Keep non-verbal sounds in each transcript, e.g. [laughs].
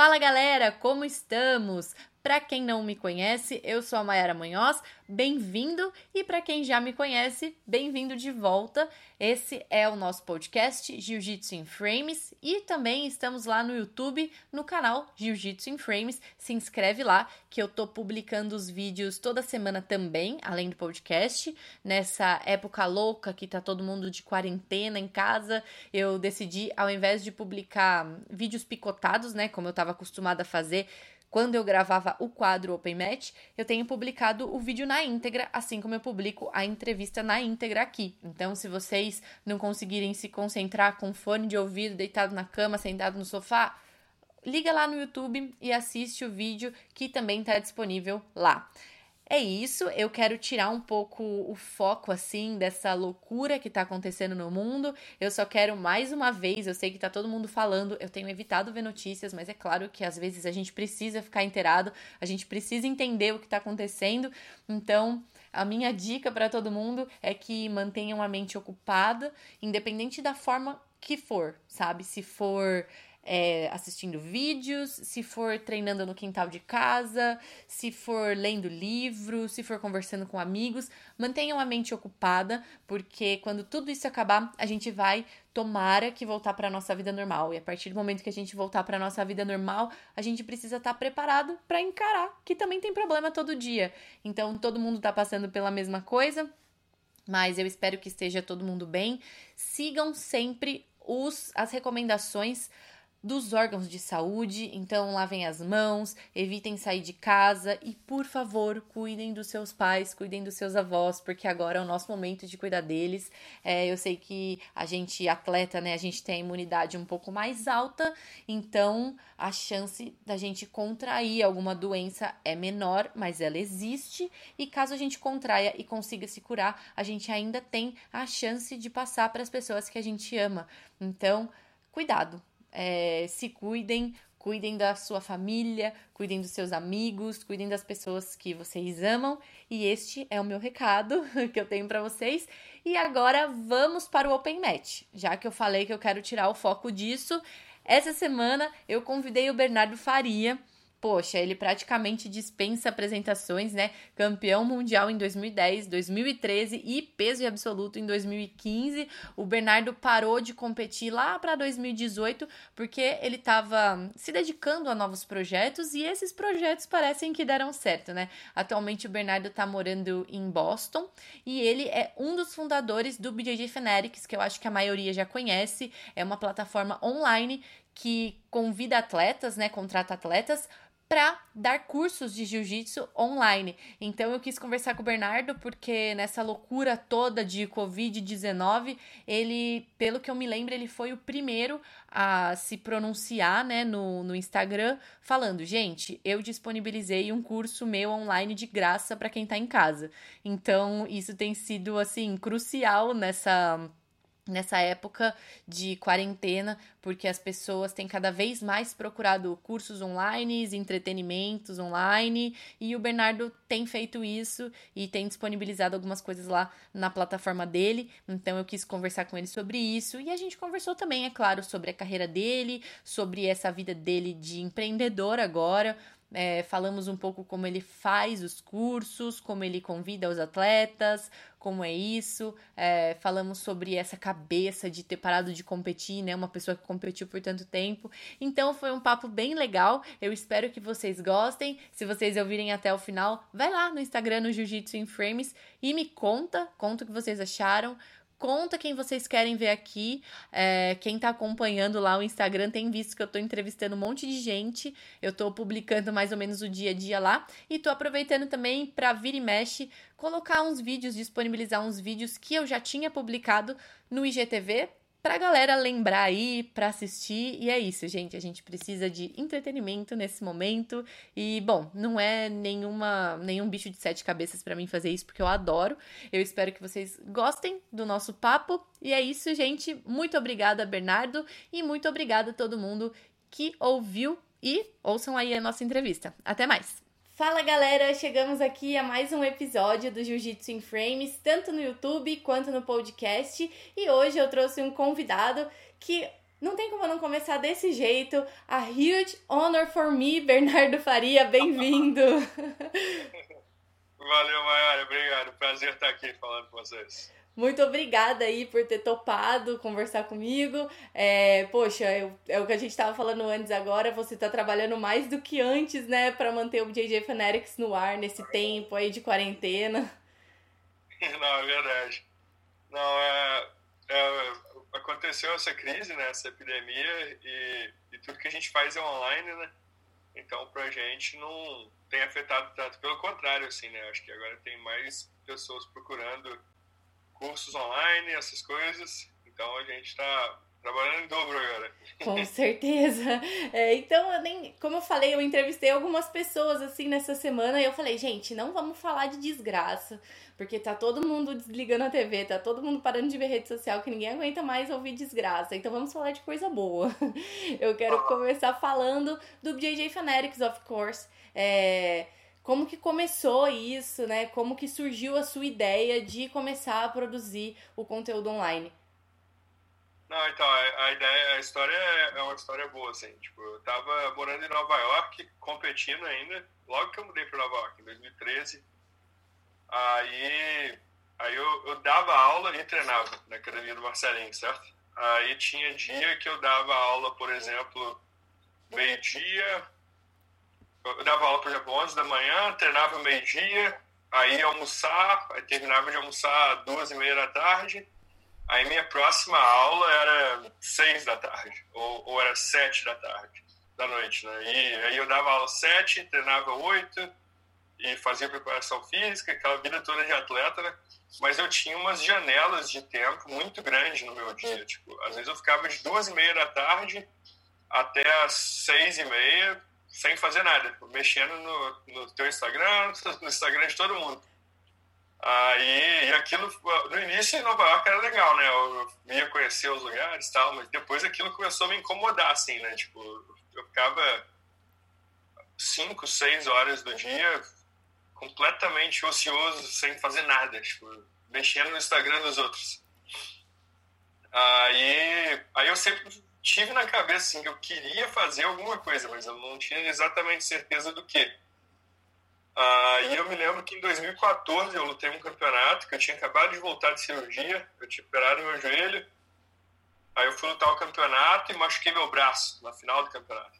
Fala galera, como estamos? Para quem não me conhece, eu sou a Mayara Munhoz, bem-vindo e para quem já me conhece, bem-vindo de volta. Esse é o nosso podcast Jiu-Jitsu em Frames e também estamos lá no YouTube, no canal Jiu-Jitsu em Frames. Se inscreve lá que eu tô publicando os vídeos toda semana também, além do podcast. Nessa época louca que tá todo mundo de quarentena em casa, eu decidi ao invés de publicar vídeos picotados, né, como eu estava acostumada a fazer, quando eu gravava o quadro Open Match, eu tenho publicado o vídeo na íntegra, assim como eu publico a entrevista na íntegra aqui. Então, se vocês não conseguirem se concentrar com fone de ouvido, deitado na cama, sentado no sofá, liga lá no YouTube e assiste o vídeo que também está disponível lá. É isso, eu quero tirar um pouco o foco assim dessa loucura que tá acontecendo no mundo. Eu só quero mais uma vez, eu sei que tá todo mundo falando, eu tenho evitado ver notícias, mas é claro que às vezes a gente precisa ficar inteirado, a gente precisa entender o que tá acontecendo. Então, a minha dica para todo mundo é que mantenham a mente ocupada, independente da forma que for, sabe? Se for é, assistindo vídeos, se for treinando no quintal de casa, se for lendo livro, se for conversando com amigos, mantenham a mente ocupada, porque quando tudo isso acabar, a gente vai tomara que voltar para nossa vida normal. E a partir do momento que a gente voltar para nossa vida normal, a gente precisa estar tá preparado para encarar que também tem problema todo dia. Então todo mundo está passando pela mesma coisa, mas eu espero que esteja todo mundo bem. Sigam sempre os, as recomendações dos órgãos de saúde, então lavem as mãos, evitem sair de casa e, por favor, cuidem dos seus pais, cuidem dos seus avós, porque agora é o nosso momento de cuidar deles. É, eu sei que a gente, atleta, né, a gente tem a imunidade um pouco mais alta, então a chance da gente contrair alguma doença é menor, mas ela existe, e caso a gente contraia e consiga se curar, a gente ainda tem a chance de passar para as pessoas que a gente ama. Então, cuidado, é, se cuidem, cuidem da sua família, cuidem dos seus amigos, cuidem das pessoas que vocês amam. E este é o meu recado [laughs] que eu tenho para vocês. E agora vamos para o Open Match. Já que eu falei que eu quero tirar o foco disso, essa semana eu convidei o Bernardo Faria poxa, ele praticamente dispensa apresentações, né? Campeão mundial em 2010, 2013 e peso absoluto em 2015. O Bernardo parou de competir lá para 2018 porque ele estava se dedicando a novos projetos e esses projetos parecem que deram certo, né? Atualmente o Bernardo está morando em Boston e ele é um dos fundadores do BJJ Fanatics, que eu acho que a maioria já conhece. É uma plataforma online que convida atletas, né, contrata atletas para dar cursos de jiu-jitsu online. Então eu quis conversar com o Bernardo porque nessa loucura toda de COVID-19, ele, pelo que eu me lembro, ele foi o primeiro a se pronunciar, né, no, no Instagram, falando: "Gente, eu disponibilizei um curso meu online de graça para quem está em casa". Então, isso tem sido assim crucial nessa nessa época de quarentena, porque as pessoas têm cada vez mais procurado cursos online, entretenimentos online, e o Bernardo tem feito isso e tem disponibilizado algumas coisas lá na plataforma dele. Então eu quis conversar com ele sobre isso e a gente conversou também, é claro, sobre a carreira dele, sobre essa vida dele de empreendedor agora, é, falamos um pouco como ele faz os cursos, como ele convida os atletas, como é isso. É, falamos sobre essa cabeça de ter parado de competir, né? Uma pessoa que competiu por tanto tempo. Então foi um papo bem legal. Eu espero que vocês gostem. Se vocês ouvirem até o final, vai lá no Instagram, no Jiu-Jitsu in Frames e me conta, conta o que vocês acharam. Conta quem vocês querem ver aqui. É, quem tá acompanhando lá o Instagram tem visto que eu tô entrevistando um monte de gente. Eu tô publicando mais ou menos o dia a dia lá. E tô aproveitando também para vir e mexe, colocar uns vídeos, disponibilizar uns vídeos que eu já tinha publicado no IGTV pra galera lembrar aí, pra assistir. E é isso, gente. A gente precisa de entretenimento nesse momento. E, bom, não é nenhuma, nenhum bicho de sete cabeças para mim fazer isso, porque eu adoro. Eu espero que vocês gostem do nosso papo. E é isso, gente. Muito obrigada, Bernardo. E muito obrigada a todo mundo que ouviu e ouçam aí a nossa entrevista. Até mais! Fala galera, chegamos aqui a mais um episódio do Jiu-Jitsu em Frames, tanto no YouTube quanto no podcast. E hoje eu trouxe um convidado que não tem como não começar desse jeito. A huge honor for me, Bernardo Faria, bem-vindo. [laughs] Valeu, Mayara, obrigado. Prazer estar aqui falando com vocês. Muito obrigada aí por ter topado conversar comigo. É, poxa, eu, é o que a gente estava falando antes agora. Você está trabalhando mais do que antes, né, para manter o JJ Fanatics no ar nesse tempo aí de quarentena. [laughs] Não, é verdade. Não, é, é, aconteceu essa crise, né, essa epidemia e, e tudo que a gente faz é online, né? Então, pra gente não tem afetado tanto. Pelo contrário, assim, né? Acho que agora tem mais pessoas procurando cursos online, essas coisas. Então a gente está trabalhando em dobro agora. Com [laughs] certeza. É, então, eu nem, como eu falei, eu entrevistei algumas pessoas assim nessa semana e eu falei, gente, não vamos falar de desgraça, porque tá todo mundo desligando a TV, tá todo mundo parando de ver rede social, que ninguém aguenta mais ouvir desgraça. Então vamos falar de coisa boa. [laughs] Eu quero começar falando do JJ Fanatics, of course. É, como que começou isso, né? Como que surgiu a sua ideia de começar a produzir o conteúdo online? Não, então, a, ideia, a história é, é uma história boa, assim. Tipo, eu tava morando em Nova York, competindo ainda, logo que eu mudei para Nova York, em 2013. Aí, aí eu, eu dava aula e treinava na academia do Marcelinho, certo? Aí tinha dia que eu dava aula, por exemplo, meio-dia, eu dava aula, por exemplo, 11 da manhã, treinava meio-dia, aí almoçar, aí terminava de almoçar duas e meia da tarde, aí minha próxima aula era seis da tarde, ou, ou era sete da tarde, da noite, né? E aí eu dava aula sete, treinava oito, e fazia preparação física, aquela vida toda de atleta, né? Mas eu tinha umas janelas de tempo muito grandes no meu dia, tipo, às vezes eu ficava de duas e meia da tarde até as seis e meia, sem fazer nada, mexendo no, no teu Instagram, [laughs] no Instagram de todo mundo. Aí, e aquilo, no início em Nova York era legal, né? Eu ia conhecer os lugares e tal, mas depois aquilo começou a me incomodar, assim, né? Tipo, eu ficava cinco, seis horas do dia completamente ocioso, sem fazer nada, tipo, mexendo no Instagram dos outros. Aí, aí eu sempre tive na cabeça assim, que eu queria fazer alguma coisa, mas eu não tinha exatamente certeza do que. Ah, e eu me lembro que em 2014 eu lutei um campeonato, que eu tinha acabado de voltar de cirurgia, eu tinha operado meu joelho. Aí eu fui lutar o campeonato e machuquei meu braço na final do campeonato.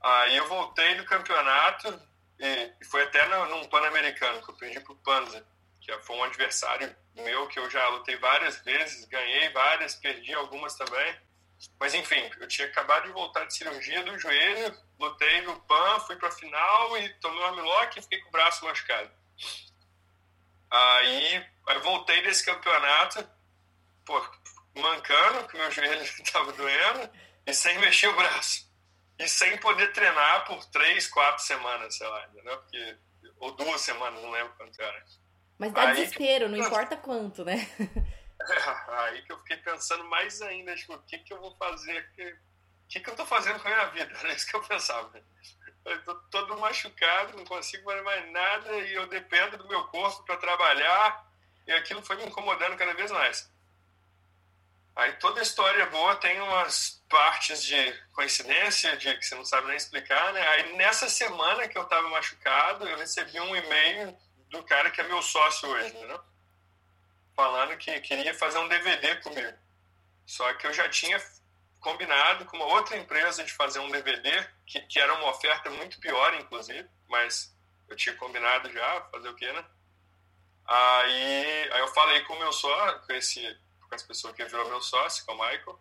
Aí eu voltei do campeonato e, e foi até no, num Pan-Americano, que eu perdi pro Panza, que foi um adversário meu que eu já lutei várias vezes, ganhei várias, perdi algumas também. Mas enfim, eu tinha acabado de voltar de cirurgia do joelho, lutei no PAN, fui pra final e tomei um armlock e fiquei com o braço machucado. Aí, aí voltei desse campeonato, pô, mancando, que meu joelho [laughs] estava doendo, e sem mexer o braço. E sem poder treinar por três, quatro semanas, sei lá, entendeu? Porque, ou duas semanas, não lembro quanto era. Mas dá aí, desespero, não importa quanto, né? [laughs] [laughs] aí que eu fiquei pensando mais ainda, tipo, o que, que eu vou fazer? O que, que eu tô fazendo com a minha vida? [laughs] Era isso que eu pensava. Eu tô todo machucado, não consigo fazer mais nada e eu dependo do meu corpo para trabalhar e aquilo foi me incomodando cada vez mais. Aí toda história boa tem umas partes de coincidência, de que você não sabe nem explicar, né? Aí nessa semana que eu tava machucado, eu recebi um e-mail do cara que é meu sócio hoje, né? Falando que queria fazer um DVD comigo. Só que eu já tinha combinado com uma outra empresa de fazer um DVD, que, que era uma oferta muito pior, inclusive, mas eu tinha combinado já, fazer o quê, né? Aí, aí eu falei com o meu sócio, com, esse, com que virou meu sócio, com o Michael,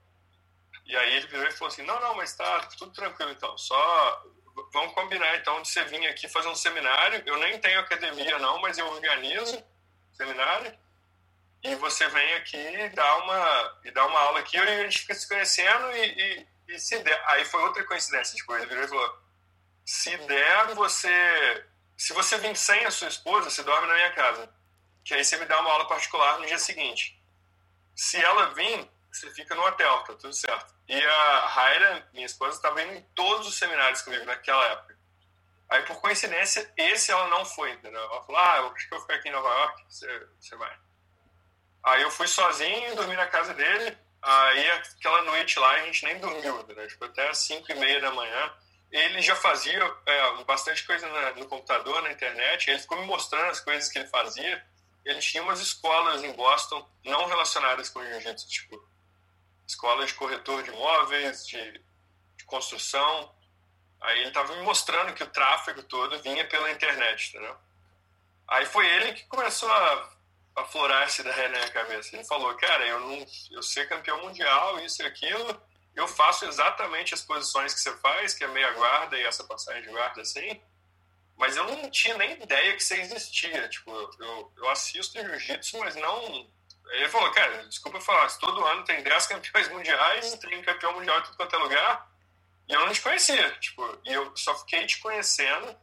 e aí ele virou e falou assim, não, não, mas tá tudo tranquilo então, só vamos combinar então de você vir aqui fazer um seminário, eu nem tenho academia não, mas eu organizo seminário, e você vem aqui e dá uma, e dá uma aula aqui, e a gente fica se conhecendo e, e, e se der. Aí foi outra coincidência, tipo, ele virou e falou, se der, você... Se você vir sem a sua esposa, você dorme na minha casa. Que aí você me dá uma aula particular no dia seguinte. Se ela vir, você fica no hotel, tá tudo certo. E a Raira, minha esposa, estava indo em todos os seminários comigo naquela época. Aí, por coincidência, esse ela não foi, entendeu? Ela falou, ah, acho que eu ficar aqui em Nova York, você, você vai. Aí eu fui sozinho, dormi na casa dele. Aí aquela noite lá a gente nem dormiu, né? Tipo, até as 5 e meia da manhã. Ele já fazia é, bastante coisa na, no computador, na internet. Ele ficou me mostrando as coisas que ele fazia. Ele tinha umas escolas em Boston não relacionadas com jiu-jitsu, tipo escola de corretor de imóveis, de, de construção. Aí ele estava me mostrando que o tráfego todo vinha pela internet, entendeu? Aí foi ele que começou a aflorar essa ideia na minha cabeça. Ele falou, cara, eu não, eu ser campeão mundial, isso e aquilo, eu faço exatamente as posições que você faz, que é meia guarda e essa passagem de guarda assim, mas eu não tinha nem ideia que você existia. Tipo, eu, eu assisto jiu-jitsu, mas não ele falou, cara, desculpa falar, todo ano tem 10 campeões mundiais, tem campeão mundial em tudo quanto é lugar, e eu não te conhecia, tipo, e eu só fiquei te conhecendo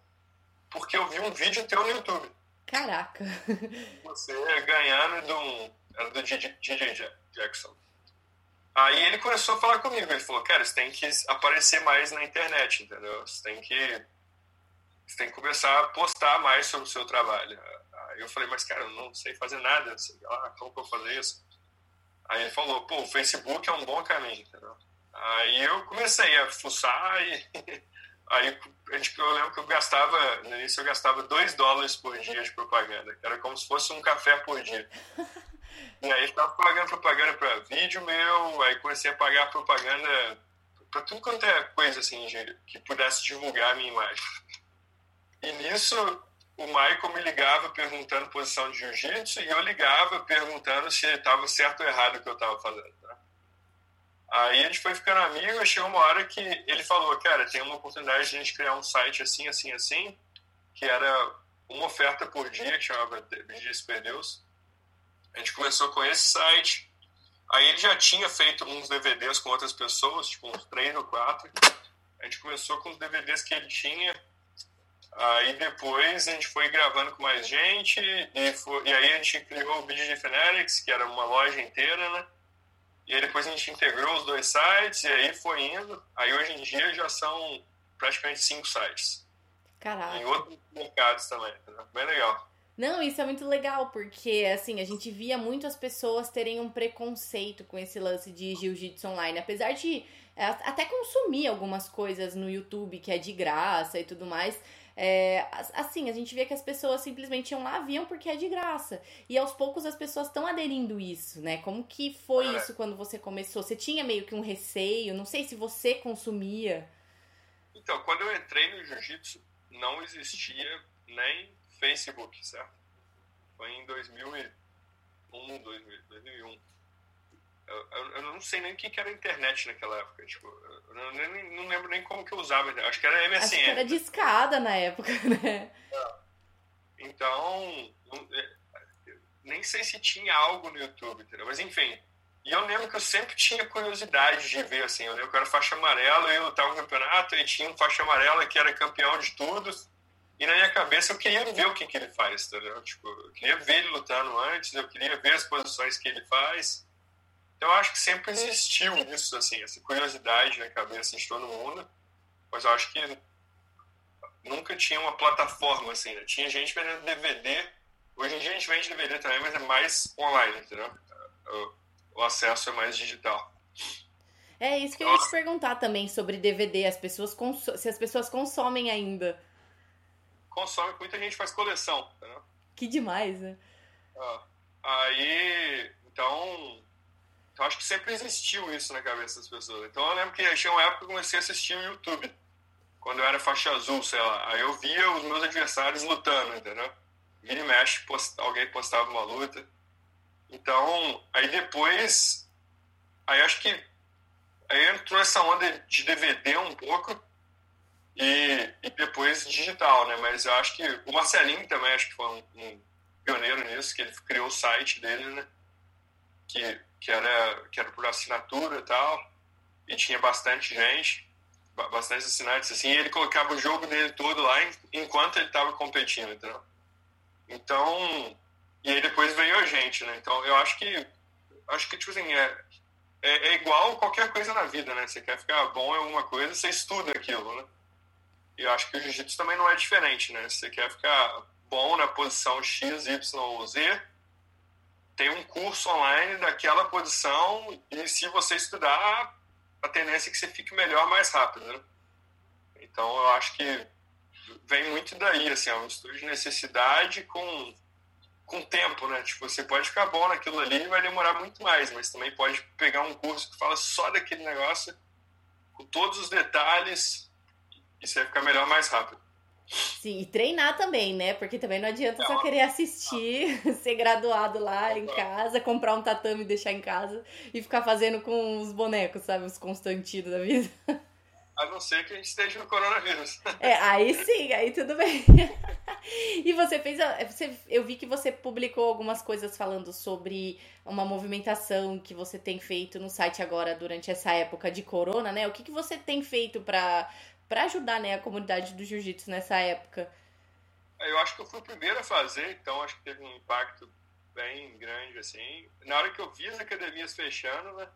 porque eu vi um vídeo teu no YouTube. Caraca! [laughs] Você ganhando um, era do DJ Jackson. Aí ele começou a falar comigo, ele falou, cara, você tem que aparecer mais na internet, entendeu? Você tem que, você tem que começar a postar mais sobre o seu trabalho. Aí eu falei, mas cara, eu não sei fazer nada, sei lá, como que eu fazer isso? Aí ele falou, pô, o Facebook é um bom caminho, entendeu? Aí eu comecei a fuçar e [laughs] aí eu lembro que eu gastava, no início eu gastava 2 dólares por dia de propaganda, era como se fosse um café por dia. E aí estava pagando propaganda para vídeo meu, aí comecei a pagar propaganda para tudo quanto é coisa assim, que pudesse divulgar a minha imagem. E nisso o Michael me ligava perguntando posição de jiu-jitsu e eu ligava perguntando se estava certo ou errado o que eu estava fazendo. Aí a gente foi ficando amigo e chegou uma hora que ele falou, cara, tem uma oportunidade de a gente criar um site assim, assim, assim, que era uma oferta por dia, que chamava Dias Perdeus. A gente começou com esse site. Aí ele já tinha feito uns DVDs com outras pessoas, tipo uns três ou quatro. A gente começou com os DVDs que ele tinha Aí depois a gente foi gravando com mais gente e, foi, e aí a gente criou o BG Fanatics, que era uma loja inteira, né? E aí depois a gente integrou os dois sites e aí foi indo. Aí hoje em dia já são praticamente cinco sites. Caraca. Em outros mercados também, né? bem legal. Não, isso é muito legal, porque assim, a gente via muito as pessoas terem um preconceito com esse lance de jiu-jitsu online. Apesar de é, até consumir algumas coisas no YouTube que é de graça e tudo mais. É, assim, a gente vê que as pessoas simplesmente iam lá, viam porque é de graça. E aos poucos as pessoas estão aderindo isso, né? Como que foi é. isso quando você começou? Você tinha meio que um receio? Não sei se você consumia. Então, quando eu entrei no jiu-jitsu, não existia nem Facebook, certo? Foi em 2001, 2001. Eu, eu, não sei nem o que, era internet naquela época. Tipo, eu nem, não lembro nem como que eu usava. Acho que era MSN. Acho que era discada na época, [laughs] né? É. Então, não, é, nem sei se tinha algo no YouTube, entendeu? Mas enfim. E eu lembro que eu sempre tinha curiosidade de ver, assim. Eu lembro que eu era faixa amarela, eu lutava no campeonato e tinha um faixa amarela que era campeão de tudo. E na minha cabeça eu queria ver o que, que ele faz, entendeu? Tipo, eu queria ver ele lutando antes, eu queria ver as posições que ele faz. Eu acho que sempre existiu isso, assim, essa curiosidade na cabeça de todo mundo, mas eu acho que nunca tinha uma plataforma, assim, né? Tinha gente vendendo DVD, hoje em dia a gente vende DVD também, mas é mais online, entendeu? O, o acesso é mais digital. É isso que eu ia te perguntar também sobre DVD, as pessoas se as pessoas consomem ainda. Consome, muita gente faz coleção, entendeu? Que demais, né? Ah, aí, então, então acho que sempre existiu isso na cabeça das pessoas. Então eu lembro que tinha uma época que eu comecei a assistir o YouTube. Quando eu era faixa azul, sei lá. Aí eu via os meus adversários lutando, entendeu? Vira e mexe, post... alguém postava uma luta. Então, aí depois. Aí acho que. Aí entrou essa onda de DVD um pouco. E, e depois digital, né? Mas eu acho que o Marcelinho também acho que foi um, um pioneiro nisso, que ele criou o site dele, né? Que que era, que era por assinatura e tal, e tinha bastante gente, bastante assinantes, assim, e ele colocava o jogo dele todo lá enquanto ele estava competindo, entendeu? Então, e aí depois veio a gente, né? Então, eu acho que, acho que, tipo assim, é, é, é igual qualquer coisa na vida, né? Você quer ficar bom em alguma coisa, você estuda aquilo, né? E eu acho que o jiu-jitsu também não é diferente, né? Você quer ficar bom na posição X, Y ou Z, tem um curso online daquela posição e se você estudar, a tendência é que você fique melhor mais rápido, né? Então, eu acho que vem muito daí, assim, é um estudo de necessidade com, com tempo, né? Tipo, você pode ficar bom naquilo ali e vai demorar muito mais, mas também pode pegar um curso que fala só daquele negócio, com todos os detalhes, e você vai ficar melhor mais rápido. Sim, e treinar também, né? Porque também não adianta só querer assistir, [laughs] ser graduado lá em casa, comprar um tatame e deixar em casa e ficar fazendo com os bonecos, sabe? Os Constantinos da vida. A não ser que a gente esteja no coronavírus. [laughs] É, aí sim, aí tudo bem. [laughs] E você fez. Você, eu vi que você publicou algumas coisas falando sobre uma movimentação que você tem feito no site agora durante essa época de corona, né? O que, que você tem feito para para ajudar né, a comunidade do jiu-jitsu nessa época? Eu acho que eu fui o primeiro a fazer, então acho que teve um impacto bem grande, assim. Na hora que eu vi as academias fechando, né,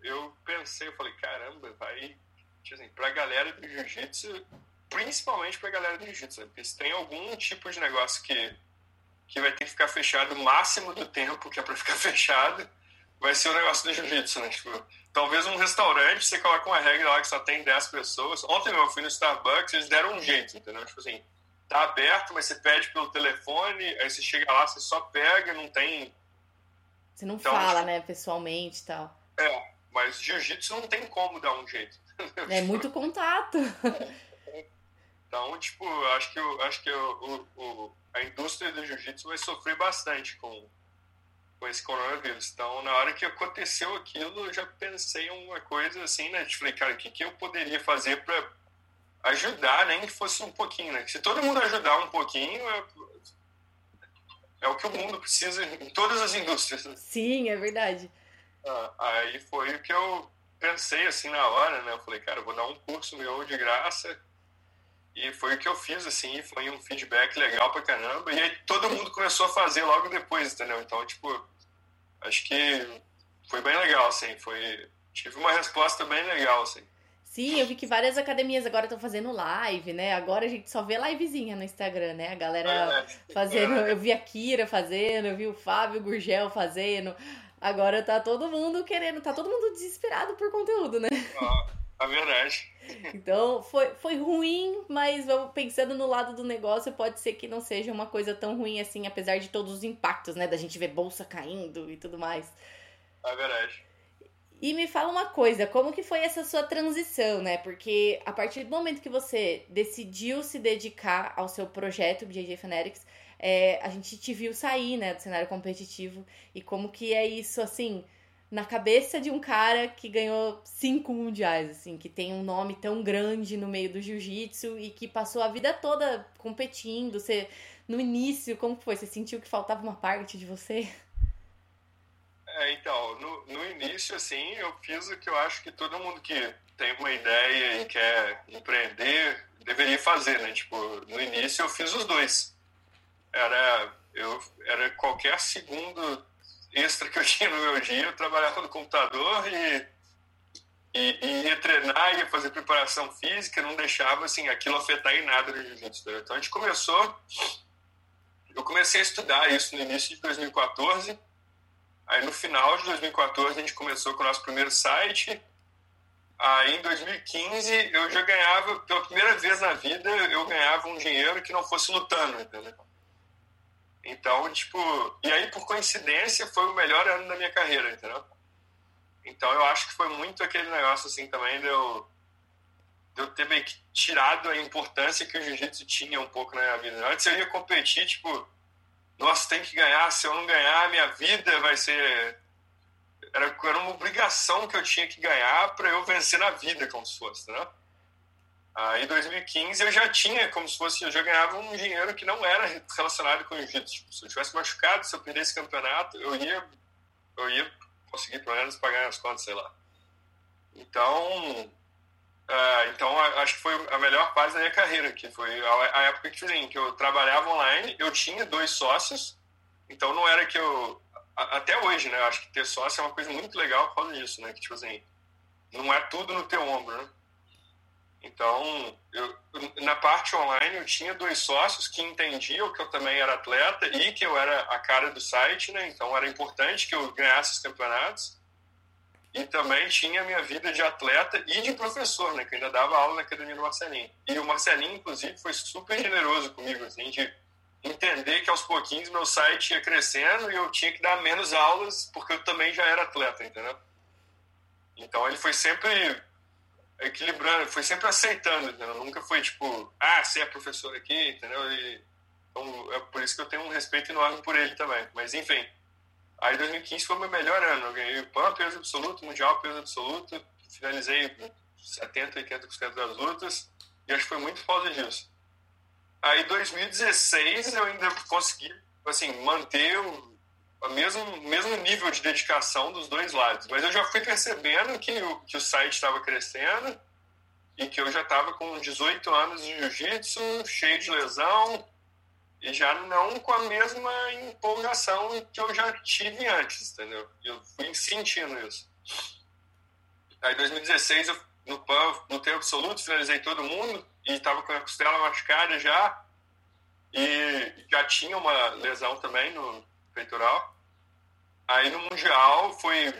eu pensei, eu falei, caramba, vai, tipo assim, pra galera do jiu-jitsu, principalmente pra galera do jiu-jitsu, né, porque se tem algum tipo de negócio que, que vai ter que ficar fechado o máximo do tempo que é pra ficar [laughs] fechado, vai ser o negócio do jiu-jitsu, né, tipo, talvez um restaurante, você coloca uma regra lá que só tem 10 pessoas. Ontem eu fui no Starbucks, eles deram um jeito, entendeu? Tipo assim, tá aberto, mas você pede pelo telefone, aí você chega lá, você só pega, não tem. Você não então, fala, tipo, né, pessoalmente e tal. É, mas jiu-jitsu não tem como dar um jeito. [laughs] É muito contato. Então, tipo, acho que, acho que o, o, a indústria do jiu-jitsu vai sofrer bastante com, com esse coronavírus. Então, na hora que aconteceu aquilo, eu já pensei em uma coisa assim, né? De falei, cara, o que, que eu poderia fazer para ajudar, nem que fosse um pouquinho, né? Se todo mundo ajudar um pouquinho, é, é o que o mundo precisa em todas as indústrias. Né? Sim, é verdade. Ah, aí foi o que eu pensei assim na hora, né? Eu falei, cara, eu vou dar um curso meu de graça e foi o que eu fiz, assim, foi um feedback legal pra caramba. E aí todo mundo começou a fazer logo depois, entendeu? Então, tipo, acho que foi bem legal, assim. Foi... Tive uma resposta bem legal, assim. Sim, eu vi que várias academias agora estão fazendo live, né? Agora a gente só vê livezinha no Instagram, né? A galera é, fazendo. É. Eu vi a Kira fazendo, eu vi o Fábio Gurgel fazendo. Agora tá todo mundo querendo, tá todo mundo desesperado por conteúdo, né? Ah, é verdade. Então foi, foi ruim, mas pensando no lado do negócio, pode ser que não seja uma coisa tão ruim assim, apesar de todos os impactos, né? Da gente ver bolsa caindo e tudo mais. É verdade. E me fala uma coisa, como que foi essa sua transição, né? Porque a partir do momento que você decidiu se dedicar ao seu projeto BJJ Fanatics, é, a gente te viu sair, né, do cenário competitivo. E como que é isso, assim, na cabeça de um cara que ganhou cinco mundiais, assim, que tem um nome tão grande no meio do jiu-jitsu e que passou a vida toda competindo. Você, no início, como foi? Você sentiu que faltava uma parte de você? É, então, no, no início, assim, eu fiz o que eu acho que todo mundo que tem uma ideia e quer empreender deveria fazer, né? Tipo, no início eu fiz os dois. Era, eu, era qualquer segundo extra que eu tinha no meu dia, eu trabalhava no computador e, e, e ia treinar, ia fazer preparação física, não deixava assim, aquilo afetar em nada no jiu-jitsu. Então a gente começou, eu comecei a estudar isso no início de 2014, aí no final de 2014 a gente começou com o nosso primeiro site, Aí em 2015 eu já ganhava, pela primeira vez na vida, eu ganhava um dinheiro que não fosse lutando, entendeu? Então, tipo, e aí por coincidência foi o melhor ano da minha carreira, entendeu? Então eu acho que foi muito aquele negócio assim também de eu, de eu ter meio que tirado a importância que o jiu-jitsu tinha um pouco na minha vida. Antes eu ia competir, tipo, nossa, tem que ganhar, se eu não ganhar, minha vida vai ser. Era, era uma obrigação que eu tinha que ganhar para eu vencer na vida, como se fosse, né? Aí em 2015 eu já tinha, como se fosse, eu já ganhava um dinheiro que não era relacionado com o jiu-jitsu. Tipo, se eu tivesse machucado, se eu perdesse campeonato, eu ia, eu ia conseguir pelo menos pagar as contas, sei lá. Então, uh, então acho que foi a melhor fase da minha carreira, que foi a, a época que, assim, que eu trabalhava online, eu tinha dois sócios, então não era que eu até hoje, né? Acho que ter sócio é uma coisa muito legal por causa disso, né? Que tipo assim, não é tudo no teu ombro, né? Então, eu, na parte online, eu tinha dois sócios que entendiam que eu também era atleta e que eu era a cara do site, né? Então, era importante que eu ganhasse os campeonatos. E também tinha a minha vida de atleta e de professor, né? Que ainda dava aula na academia do Marcelinho. E o Marcelinho, inclusive, foi super generoso comigo, assim, de entender que aos pouquinhos meu site ia crescendo e eu tinha que dar menos aulas porque eu também já era atleta, entendeu? Então ele foi sempre equilibrando, foi sempre aceitando, entendeu? Nunca foi tipo, ah, você é professor aqui, entendeu? E, então é por isso que eu tenho um respeito enorme por ele também. Mas enfim, aí 2015 foi o meu melhor ano. Eu ganhei o PAN, peso absoluto, mundial, peso absoluto, finalizei 70, 80% das lutas e acho que foi muito foda disso. Aí 2016 eu ainda consegui assim manter o o mesmo, mesmo nível de dedicação dos dois lados. Mas eu já fui percebendo que o, que o site estava crescendo e que eu já estava com 18 anos de jiu-jitsu, cheio de lesão, e já não com a mesma empolgação que eu já tive antes, entendeu? Eu fui sentindo isso. Aí, em 2016, eu, no PAN, tempo absoluto, finalizei todo mundo e estava com a costela machucada já, e já tinha uma lesão também no, peitoral. Aí no Mundial foi.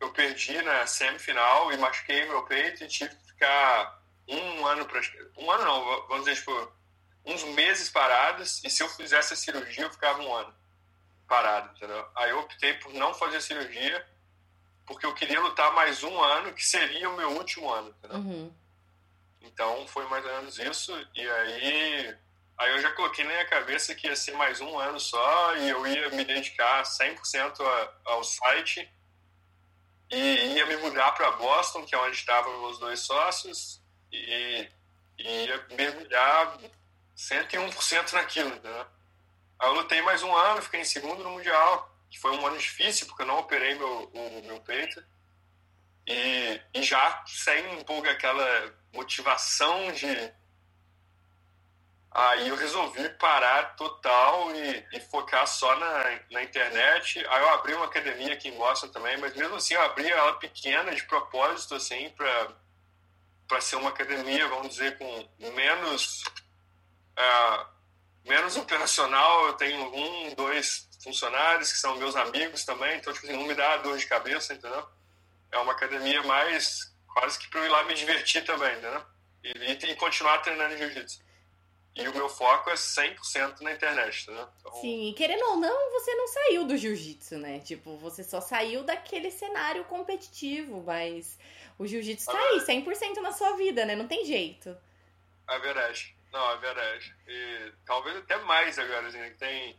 Eu perdi na semifinal e machuquei meu peito e tive que ficar um ano para Um ano não, vamos dizer, tipo, uns meses parados. E se eu fizesse a cirurgia, eu ficava um ano parado, entendeu? Aí eu optei por não fazer a cirurgia, porque eu queria lutar mais um ano, que seria o meu último ano, entendeu? Uhum. Então foi mais ou menos isso. E aí Aí eu já coloquei na minha cabeça que ia ser mais um ano só e eu ia me dedicar 100% ao site e ia me mudar para Boston, que é onde estavam meus dois sócios, e, e ia mergulhar 101% naquilo, né? Aí eu lutei mais um ano, fiquei em segundo no Mundial, que foi um ano difícil, porque eu não operei meu, o, meu peito. E, e já sem um pouco aquela motivação de Aí eu resolvi parar total e, e, focar só na, na internet. Aí eu abri uma academia aqui em Boston também, mas mesmo assim eu abri ela pequena, de propósito, assim, para ser uma academia, vamos dizer, com menos, uh, menos operacional. Eu tenho um, dois funcionários que são meus amigos também, então tipo, assim, não me dá dor de cabeça, entendeu? É uma academia mais quase que para eu ir lá me divertir também, entendeu? E, e, e continuar treinando jiu-jitsu. E o meu foco é 100% na internet, né? Então... Sim, querendo ou não, você não saiu do jiu-jitsu, né? Tipo, você só saiu daquele cenário competitivo, mas o jiu-jitsu tá aí, 100% na sua vida, né? Não tem jeito. É verdade. Não, é verdade. E talvez até mais agora, assim, tem...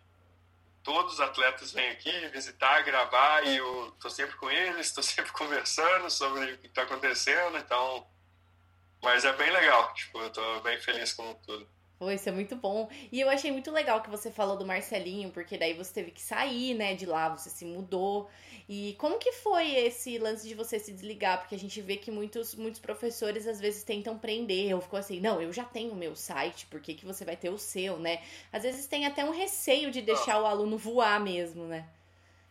Todos os atletas vêm aqui visitar, gravar, e eu tô sempre com eles, tô [laughs] sempre conversando sobre o que tá acontecendo, então... Mas é bem legal, tipo, eu tô bem feliz com tudo. Pô, isso é muito bom. E eu achei muito legal que você falou do Marcelinho, porque daí você teve que sair, né, de lá, você se mudou. E como que foi esse lance de você se desligar? Porque a gente vê que muitos, muitos professores às vezes tentam prender, ou ficou assim, não, eu já tenho o meu site, por que, que você vai ter o seu, né? Às vezes tem até um receio de deixar o aluno voar mesmo, né?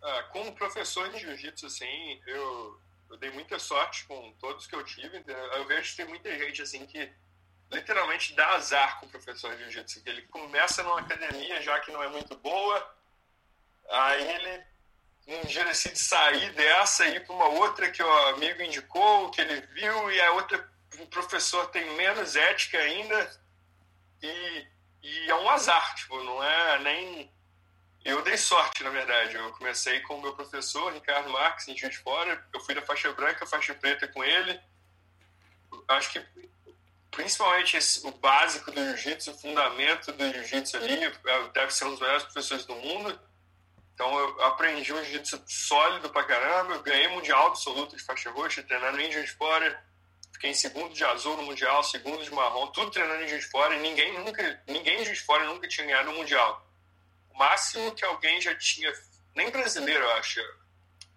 Ah, como professor de jiu-jitsu, assim, eu, eu dei muita sorte com todos que eu tive. Eu vejo que tem muita gente, assim, que literalmente dá azar com o professor de jiu-jitsu. Ele começa numa academia já que não é muito boa, aí ele um dia decide sair dessa e ir para uma outra que o amigo indicou, que ele viu, e a outra o professor tem menos ética ainda, e, e é um azar, tipo, não é nem... Eu dei sorte, na verdade. Eu comecei com o meu professor, Ricardo Marques, em Juiz de Fora. Eu fui da faixa branca, faixa preta com ele. Acho que principalmente esse, o básico do jiu-jitsu, o fundamento do jiu-jitsu ali, é, deve ser um dos melhores professores do mundo. Então eu aprendi um jiu-jitsu sólido pra caramba, eu ganhei mundial absoluto de faixa roxa, treinando em de Fora. Fiquei em segundo de azul no mundial, segundo de marrom, tudo treinando em de Fora e ninguém nunca, ninguém de Fora nunca tinha ganhado um mundial. O máximo que alguém já tinha, nem brasileiro, eu acho,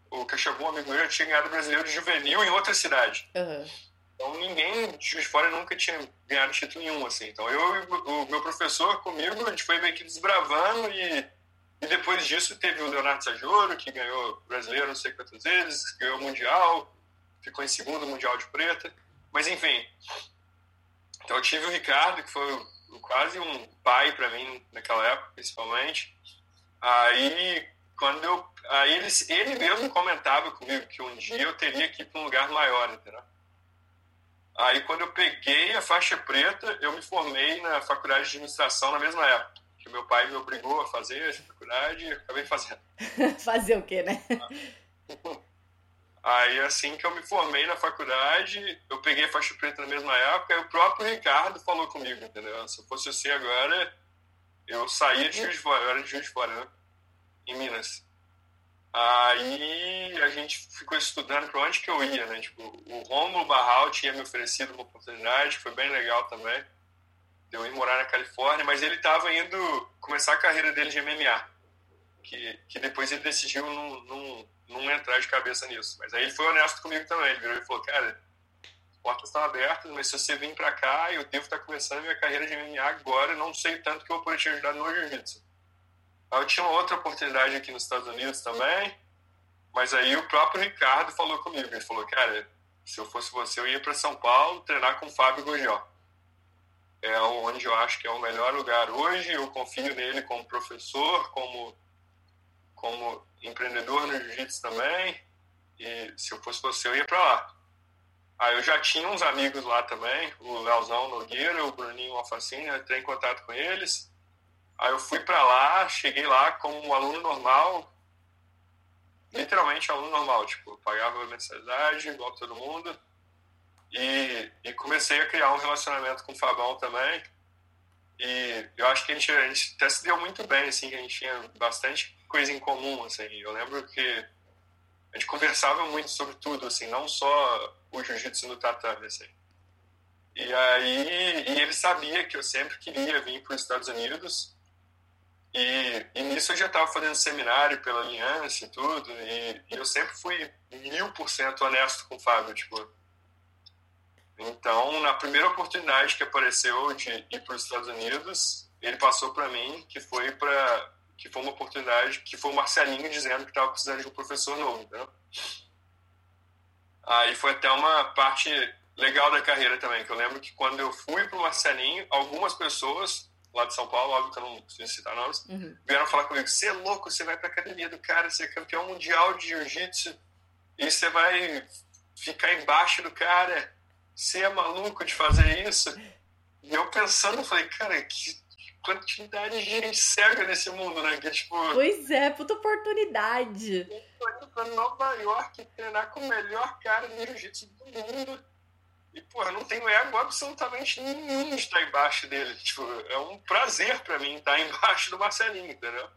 o Cachavão, amigo meu, já tinha ganhado brasileiro de juvenil em outra cidade. Uhum. Então ninguém de fora nunca tinha ganhado título nenhum, assim. Então eu e o meu professor comigo, a gente foi meio que desbravando e, e depois disso teve o Leonardo Sajoro, que ganhou brasileiro não sei quantas vezes, ganhou o Mundial, ficou em segundo Mundial de Preta. Mas enfim, Então eu tive o Ricardo, que foi quase um pai para mim naquela época, principalmente. Aí, quando eu. Aí ele, ele mesmo comentava comigo que um dia eu teria que ir para um lugar maior, entendeu? Aí, quando eu peguei a faixa preta, eu me formei na faculdade de administração na mesma época. Que meu pai me obrigou a fazer essa faculdade e acabei fazendo. [laughs] fazer o quê, né? [laughs] Aí, assim que eu me formei na faculdade, eu peguei a faixa preta na mesma época, e o próprio Ricardo falou comigo, entendeu? Se eu fosse você agora, eu saía de Juiz de Fora, eu era de Juiz de Fora, né? Em Minas. Aí a gente ficou estudando para onde que eu ia, né? Tipo, o Romulo Barral tinha me oferecido uma oportunidade, foi bem legal também, de eu ir morar na Califórnia, mas ele estava indo começar a carreira dele de MMA, que, que depois ele decidiu não, não, não entrar de cabeça nisso. Mas aí ele foi honesto comigo também, ele virou e falou, cara, as portas estão abertas, mas se você vir para cá, eu devo estar começando a minha carreira de MMA agora, não sei tanto que eu vou poder te ajudar no Jiu-Jitsu. Eu tinha outra oportunidade aqui nos Estados Unidos também, mas aí o próprio Ricardo falou comigo. Ele falou, cara, se eu fosse você, eu ia para São Paulo treinar com o Fábio Gurgel. É onde eu acho que é o melhor lugar hoje. Eu confio nele como professor, como, como empreendedor no jiu-jitsu também. E se eu fosse você, eu ia para lá. Aí eu já tinha uns amigos lá também, o Leozão Nogueira, o Bruninho Alfacine, eu entrei em contato com eles. Aí eu fui para lá, cheguei lá como um aluno normal, literalmente aluno normal, tipo, pagava mensalidade igual todo mundo. E, e comecei a criar um relacionamento com o Fabão também. E eu acho que a gente, a gente até se deu muito bem, assim, que a gente tinha bastante coisa em comum, assim. Eu lembro que a gente conversava muito sobre tudo, assim, não só o jiu-jitsu no tatame, assim. E aí, e ele sabia que eu sempre queria vir para os Estados Unidos e, e nisso eu já estava fazendo seminário pela aliança e tudo, e, e, eu sempre fui mil por cento honesto com o Fábio, tipo. Então, na primeira oportunidade que apareceu de ir para os Estados Unidos, ele passou para mim que foi para que foi uma oportunidade, que foi o Marcelinho dizendo que estava precisando de um professor novo, entendeu? Aí foi até uma parte legal da carreira também, que eu lembro que quando eu fui para o Marcelinho, algumas pessoas lá de São Paulo, óbvio que eu não preciso citar nomes, uhum. vieram falar comigo: você é louco, você vai pra academia do cara, você é campeão mundial de jiu-jitsu e você vai ficar embaixo do cara, você é maluco de fazer isso? E eu pensando, falei: cara, que quantidade de gente cega nesse mundo, né? Que, tipo, pois é, puta oportunidade. Eu tô indo pra Nova York treinar com o melhor cara de jiu-jitsu do mundo e, porra, não tenho ego absolutamente nenhum de estar embaixo dele. Tipo, é um prazer para mim estar [laughs] embaixo do Marcelinho, entendeu?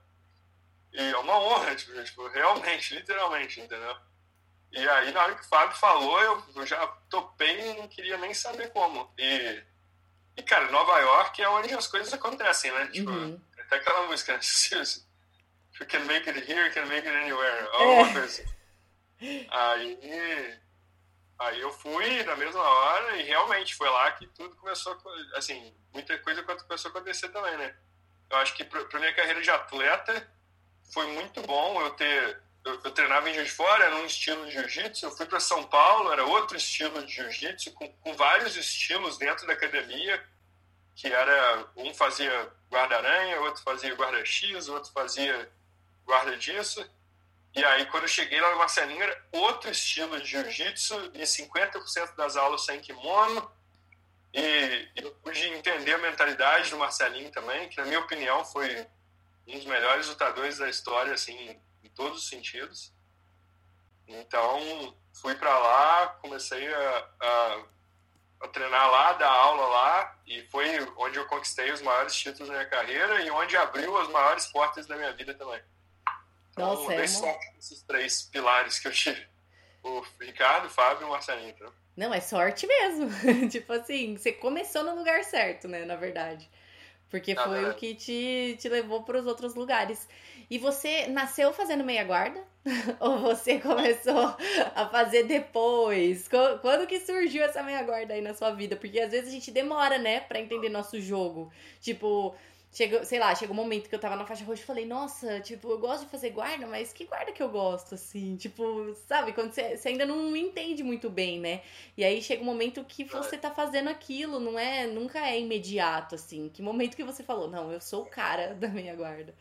E é uma honra, tipo, tipo, realmente, literalmente, entendeu? E aí, na hora que o Fábio falou, eu, eu já topei e não queria nem saber como. E, e, cara, Nova York é onde as coisas acontecem, né? Tipo, uhum. até aquela música, né? [laughs] You can make it here, you can make it anywhere. Alguma é. coisa assim. Aí Aí eu fui na mesma hora e realmente foi lá que tudo começou, assim, muita coisa começou a acontecer também, né? Eu acho que para minha carreira de atleta foi muito bom eu ter. Eu, eu treinava em Juiz de Fora, era um estilo de jiu-jitsu. Eu fui para São Paulo, era outro estilo de jiu-jitsu, com, com vários estilos dentro da academia, que era. Um fazia guarda-aranha, outro fazia guarda-x, outro fazia guarda disso. E aí, quando eu cheguei lá no Marcelinho, era outro estilo de jiu-jitsu e 50% das aulas sem kimono. E eu pude entender a mentalidade do Marcelinho também, que, na minha opinião, foi um dos melhores lutadores da história, assim, em todos os sentidos. Então, fui para lá, comecei a, a, a, treinar lá, dar aula lá, e foi onde eu conquistei os maiores títulos da minha carreira e onde abriu as maiores portas da minha vida também. Então, Nossa, é uma... esses três pilares que eu tive. O Ricardo, o Fábio e o Marcelinho. Então. Não, é sorte mesmo. [laughs] tipo assim, você começou no lugar certo, né? Na verdade. Porque na foi verdade. o que te, te levou para os outros lugares. E você nasceu fazendo meia guarda? [laughs] Ou você começou a fazer depois? Quando que surgiu essa meia guarda aí na sua vida? Porque às vezes a gente demora, né, para entender nosso jogo. Tipo, chega, sei lá, chega um momento que eu tava na faixa roxa e falei, nossa, tipo, eu gosto de fazer guarda, mas que guarda que eu gosto, assim? Tipo, sabe, quando você, você ainda não entende muito bem, né? E aí chega um momento que você tá fazendo aquilo, não é, nunca é imediato, assim. Que momento que você falou, não, eu sou o cara [laughs] da minha guarda.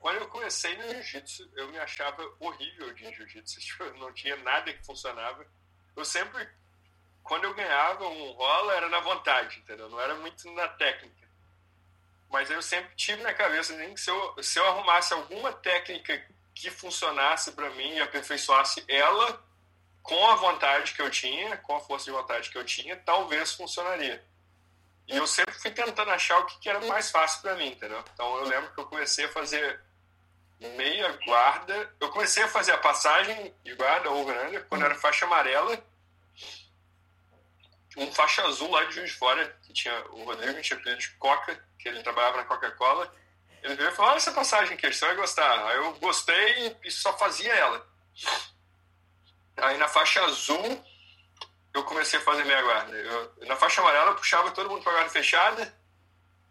Quando eu comecei no jiu-jitsu, eu me achava horrível de jiu-jitsu. [laughs] Tipo, não tinha nada que funcionava. Eu sempre, quando eu ganhava um rola, era na vontade, entendeu? Não era muito na técnica. Mas eu sempre tive na cabeça assim, que se eu, se eu arrumasse alguma técnica que funcionasse para mim e aperfeiçoasse ela com a vontade que eu tinha, com a força de vontade que eu tinha, talvez funcionaria. E eu sempre fui tentando achar o que, era mais fácil para mim, entendeu? Então eu lembro que eu comecei a fazer meia guarda. Eu comecei a fazer a passagem de guarda over quando era faixa amarela. Um faixa azul lá de Juiz de Fora, que tinha o Rodrigo, tinha pedido de Coca, que ele trabalhava na Coca-Cola. Ele veio e falou: Olha essa passagem aqui, você vai gostar. Aí eu gostei e só fazia ela. Aí na faixa azul, eu comecei a fazer meia guarda. Eu, na faixa amarela, eu puxava todo mundo para a guarda fechada.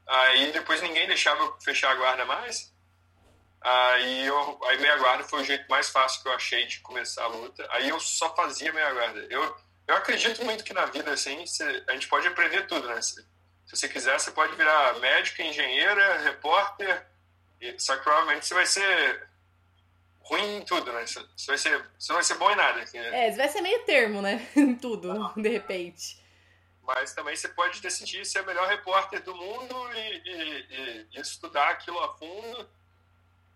Aí depois ninguém deixava eu fechar a guarda mais. Aí, eu, aí meia guarda foi o jeito mais fácil que eu achei de começar a luta. Aí eu só fazia meia guarda. Eu, eu acredito muito que na vida, assim, a gente pode aprender tudo, né? Se, se você quiser, você pode virar médico, engenheira, repórter, e, só que provavelmente você vai ser ruim em tudo, né? Você, vai ser, você não vai ser bom em nada. Assim, né? É, você vai ser meio termo, né? [laughs] em tudo, de repente. Mas também você pode decidir ser o melhor repórter do mundo e, e, e estudar aquilo a fundo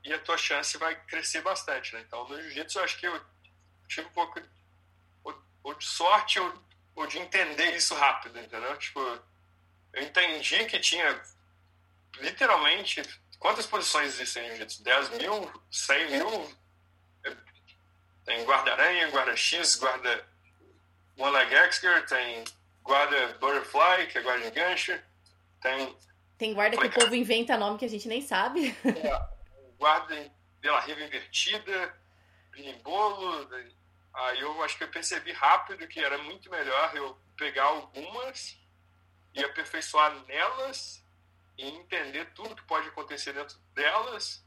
e a tua chance vai crescer bastante, né? Então, no jiu-jitsu, eu acho que eu tive um pouco ou de sorte ou, ou de entender isso rápido, entendeu? Tipo, eu entendi que tinha literalmente quantas posições existem no jiu-jitsu? 10 mil, 100 mil? Tem guarda-aranha, guarda-x, guarda one leg executor, tem guarda butterfly, que é guarda de gancho, tem... Tem guarda que o povo inventa nome que a gente nem sabe. É, guarda pela riva invertida, bolo, aí eu acho que eu percebi rápido que era muito melhor eu pegar algumas e aperfeiçoar nelas e entender tudo que pode acontecer dentro delas,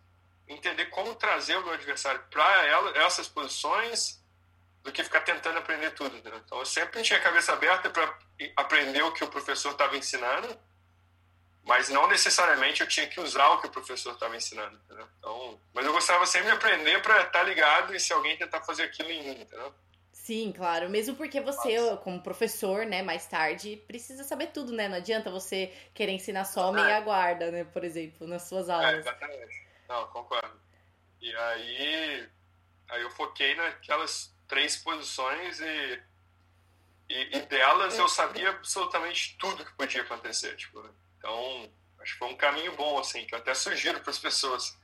entender como trazer o meu adversário para essas posições, do que ficar tentando aprender tudo. Né? Então eu sempre tinha a cabeça aberta para aprender o que o professor estava ensinando, mas não necessariamente eu tinha que usar o que o professor estava ensinando. Então, mas eu gostava sempre de aprender para estar tá ligado e se alguém tentar fazer aquilo em mim. Entendeu? Sim, claro. Mesmo porque você, Nossa. como professor, né, mais tarde, precisa saber tudo, né? Não adianta você querer ensinar só meia guarda, né, por exemplo, nas suas é, aulas. É, exatamente. Não, concordo. E aí, aí eu foquei naquelas três posições e, e, e delas eu sabia absolutamente tudo que podia acontecer, tipo. Então, acho que foi um caminho bom, assim, que eu até sugiro para as pessoas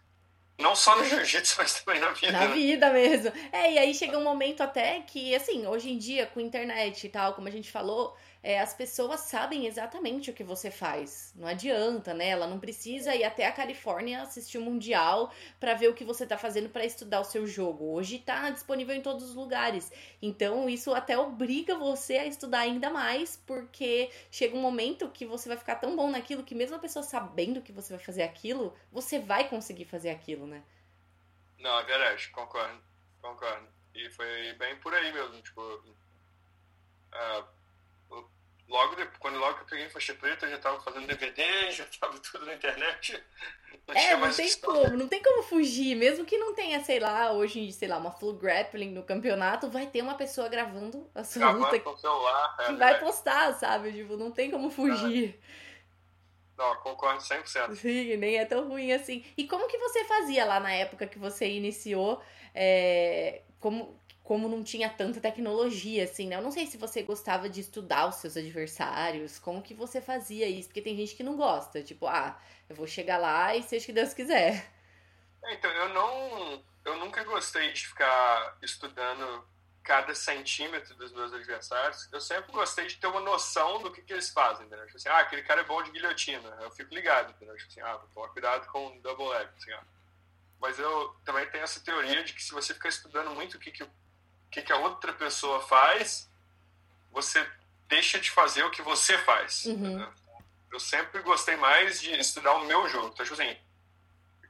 não só no jiu-jitsu, [laughs] mas também na vida. Na né? vida mesmo. É, e aí chega um momento até que, assim, hoje em dia, com internet e tal, como a gente falou, é, as pessoas sabem exatamente o que você faz. Não adianta, né? Ela não precisa ir até a Califórnia assistir o Mundial para ver o que você tá fazendo para estudar o seu jogo. Hoje tá disponível em todos os lugares. Então, isso até obriga você a estudar ainda mais, porque chega um momento que você vai ficar tão bom naquilo que mesmo a pessoa sabendo que você vai fazer aquilo, você vai conseguir fazer aquilo, né? Não, é verdade, concordo. Concordo. E foi bem por aí mesmo, tipo. Uh, logo depois, quando logo que eu peguei faixa preta, eu já tava fazendo DVD, [laughs] já tava tudo na internet. Não é, não tem como, não tem como fugir, mesmo que não tenha, sei lá, hoje, sei lá, uma full grappling no campeonato, vai ter uma pessoa gravando a sua gravando luta com celular, é, que vai postar, sabe? Tipo, não tem como fugir. Não, concordo 100%. [laughs] Sim, nem é tão ruim assim. E como que você fazia lá na época que você iniciou? É, como, como não tinha tanta tecnologia, assim, né? Eu não sei se você gostava de estudar os seus adversários, como que você fazia isso, porque tem gente que não gosta, tipo, ah, eu vou chegar lá e seja o que Deus quiser. É, então, eu não, eu nunca gostei de ficar estudando cada centímetro dos meus adversários, eu sempre gostei de ter uma noção do que, que eles fazem, entendeu? Tipo assim, ah, aquele cara é bom de guilhotina, eu fico ligado, entendeu? Tipo assim, ah, vou tomar cuidado com double leg, assim, ah. Mas eu também tenho essa teoria de que se você ficar estudando muito o que, que que, que a outra pessoa faz, você deixa de fazer o que você faz. Uhum. eu sempre gostei mais de estudar o meu jogo. Então, tipo assim,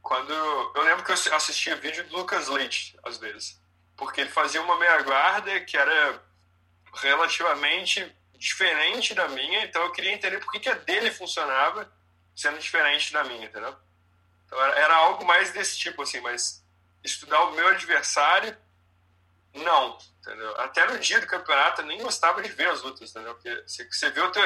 quando eu lembro que eu assistia vídeo do Lucas Leite às vezes, porque ele fazia uma meia guarda que era relativamente diferente da minha, então eu queria entender por que, que a dele funcionava sendo diferente da minha, entendeu? Então era, era algo mais desse tipo, assim, mas estudar o meu adversário, não, entendeu? Até no dia do campeonato eu nem gostava de ver as lutas, entendeu? Porque você, você vê o teu,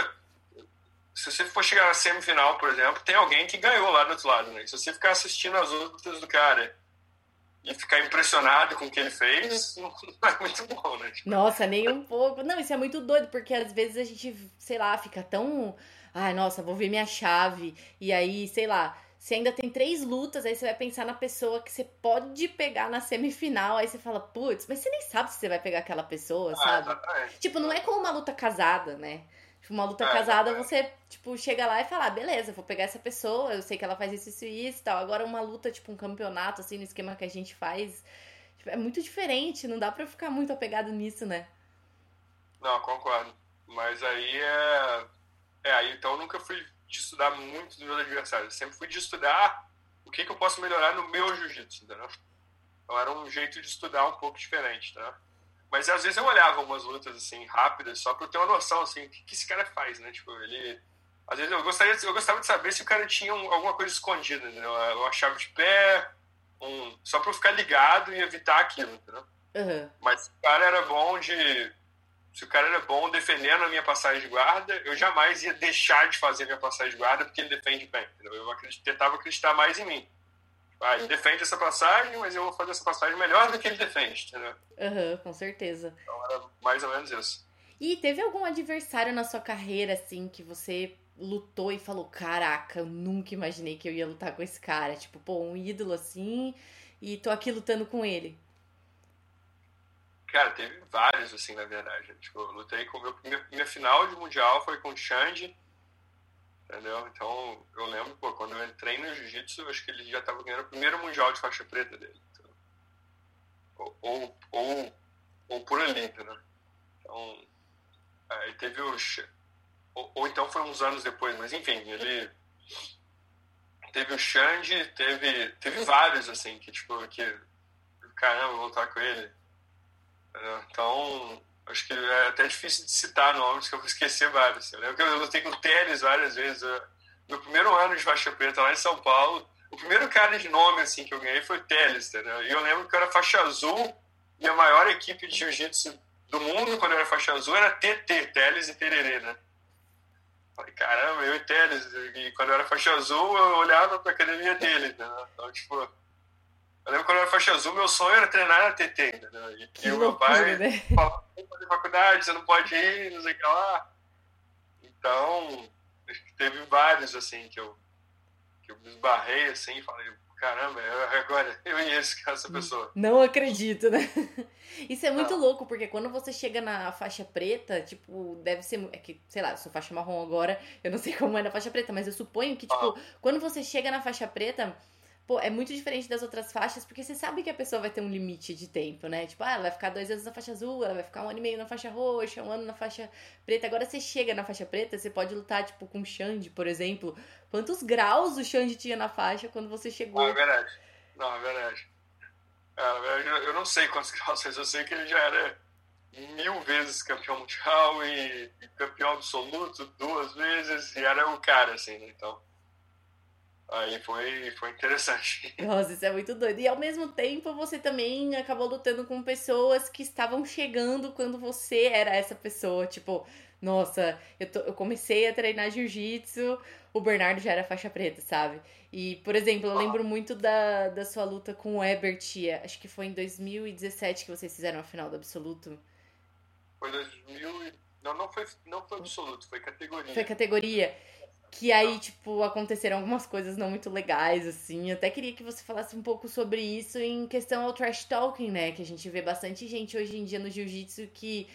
se você for chegar na semifinal, por exemplo, tem alguém que ganhou lá do outro lado, né? Se você ficar assistindo as lutas do cara e ficar impressionado com o que ele fez, [laughs] não é muito bom, né? Nossa, nem um pouco. Não, isso é muito doido, porque às vezes a gente, sei lá, fica tão. Ai, nossa, vou ver minha chave. E aí, sei lá, você ainda tem três lutas, aí você vai pensar na pessoa que você pode pegar na semifinal. Aí você fala, putz, mas você nem sabe se você vai pegar aquela pessoa, ah, sabe? Exatamente. Tipo, não é como uma luta casada, né? Tipo, uma luta é, casada, é. você, tipo, chega lá e fala, ah, beleza, vou pegar essa pessoa, eu sei que ela faz isso, isso e isso tal. Agora, uma luta, tipo, um campeonato, assim, no esquema que a gente faz, tipo, é muito diferente, não dá pra ficar muito apegado nisso, né? Não, concordo. Mas aí é. É, aí então eu nunca fui de estudar muito dos meus adversários. Eu sempre fui de estudar o que, que eu posso melhorar no meu jiu-jitsu, entendeu? Então era um jeito de estudar um pouco diferente, tá? Mas às vezes eu olhava umas lutas assim rápidas só para eu ter uma noção assim, o que, que esse cara faz, né? Tipo, ele às vezes eu gostaria eu gostava de saber se o cara tinha um, alguma coisa escondida, entendeu? Uma chave de pé, um só para eu ficar ligado e evitar aquilo, entendeu? Uhum. Mas o cara era bom de se o cara era bom defendendo a minha passagem de guarda, eu jamais ia deixar de fazer a minha passagem de guarda porque ele defende bem. Entendeu? Eu acredit, tentava acreditar mais em mim. Ah, ele defende essa passagem, mas eu vou fazer essa passagem melhor do que ele defende, entendeu? Aham, uhum, com certeza. Então era mais ou menos isso. E teve algum adversário na sua carreira, assim, que você lutou e falou: Caraca, eu nunca imaginei que eu ia lutar com esse cara? Tipo, pô, um ídolo assim, e tô aqui lutando com ele. Cara, teve vários, assim, na verdade. Tipo, eu lutei com meu. Minha, minha final de mundial foi com o Xande Entendeu? Então, eu lembro, pô, quando eu entrei no jiu-jitsu, acho que ele já estava ganhando o primeiro mundial de faixa preta dele. Então, ou, ou, ou por ali, entendeu? Então, aí teve o. Ou, ou, então foi uns anos depois, mas enfim, ele. Teve o Xande, teve, teve vários, assim, que tipo, que. Caramba, vou lutar com ele. Então, Acho que é até difícil de citar nomes, que eu vou esquecer vários. Eu lembro que eu lutei com o Teles várias vezes. no primeiro ano de faixa preta lá em São Paulo, o primeiro cara de nome assim que eu ganhei foi o Teles, entendeu? E eu lembro que eu era faixa azul e a maior equipe de jiu-jitsu do mundo quando eu era faixa azul era TT, Teles e Tererê, né? Falei, caramba, eu e Teles. E quando eu era faixa azul, eu olhava pra academia dele, né? Então, tipo, eu lembro quando eu era faixa azul, meu sonho era treinar na TT? E, que e o meu pai né? falava, fazer faculdade, você não pode ir, não sei o que lá. Então, teve vários, assim, que eu, que eu me esbarrei, assim, e falei, caramba, agora [laughs] eu esse, essa pessoa. Não acredito, né? [laughs] Isso é muito louco, porque quando você chega na faixa preta, tipo, deve ser. É que, sei lá, eu sou faixa marrom agora, eu não sei [laughs] como é na faixa preta, mas eu suponho que, tipo, ah. quando você chega na faixa preta pô, é muito diferente das outras faixas, porque você sabe que a pessoa vai ter um limite de tempo, né? Tipo, ah, ela vai ficar dois anos na faixa azul, ela vai ficar um ano e meio na faixa roxa, um ano na faixa preta. Agora você chega na faixa preta, você pode lutar, tipo, com o Xande, por exemplo. Quantos graus o Xande tinha na faixa quando você chegou? Não, é verdade. Não, é verdade. É, eu não sei quantos [laughs] graus, mas eu sei que ele já era mil vezes campeão mundial e campeão absoluto duas vezes, e era o cara, assim, né? Então. Aí foi, foi interessante. [laughs] Nossa, isso é muito doido. E ao mesmo tempo, você também acabou lutando com pessoas que estavam chegando quando você era essa pessoa. Tipo, nossa, eu, tô, eu comecei a treinar jiu-jitsu, o Bernardo já era faixa preta, sabe? E, por exemplo, eu lembro muito da, da sua luta com o Ebert, acho que foi em 2017 que vocês fizeram a final do absoluto. Foi 2000. Não, não foi, não foi absoluto, foi categoria. Foi categoria. Que aí, tipo, aconteceram algumas coisas não muito legais, assim. Eu até queria que você falasse um pouco sobre isso em questão ao trash talking, né? Que a gente vê bastante gente hoje em dia no jiu-jitsu que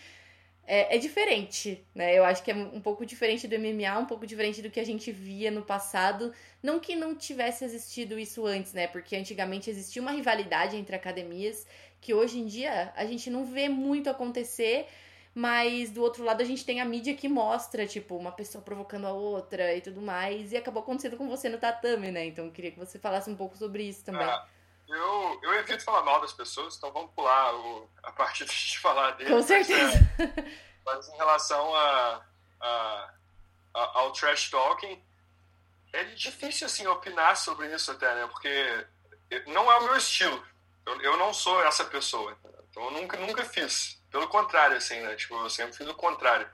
é, é, diferente, né? Eu acho que é um pouco diferente do MMA, um pouco diferente do que a gente via no passado. Não que não tivesse existido isso antes, né? Porque antigamente existia uma rivalidade entre academias que hoje em dia a gente não vê muito acontecer mas do outro lado a gente tem a mídia que mostra, tipo, uma pessoa provocando a outra e tudo mais, e acabou acontecendo com você no tatame, né? Então eu queria que você falasse um pouco sobre isso também. Ah, eu, eu evito falar mal das pessoas, então vamos pular o, a [laughs] partir de falar dele. Com certeza. Mas, [laughs] é, mas em relação a, a, a, ao trash talking, é difícil, assim, opinar sobre isso até, né? Porque não é o meu estilo. Eu, eu não sou essa pessoa. Então eu nunca, nunca fiz. Pelo contrário, assim, né? Tipo, eu sempre fiz o contrário.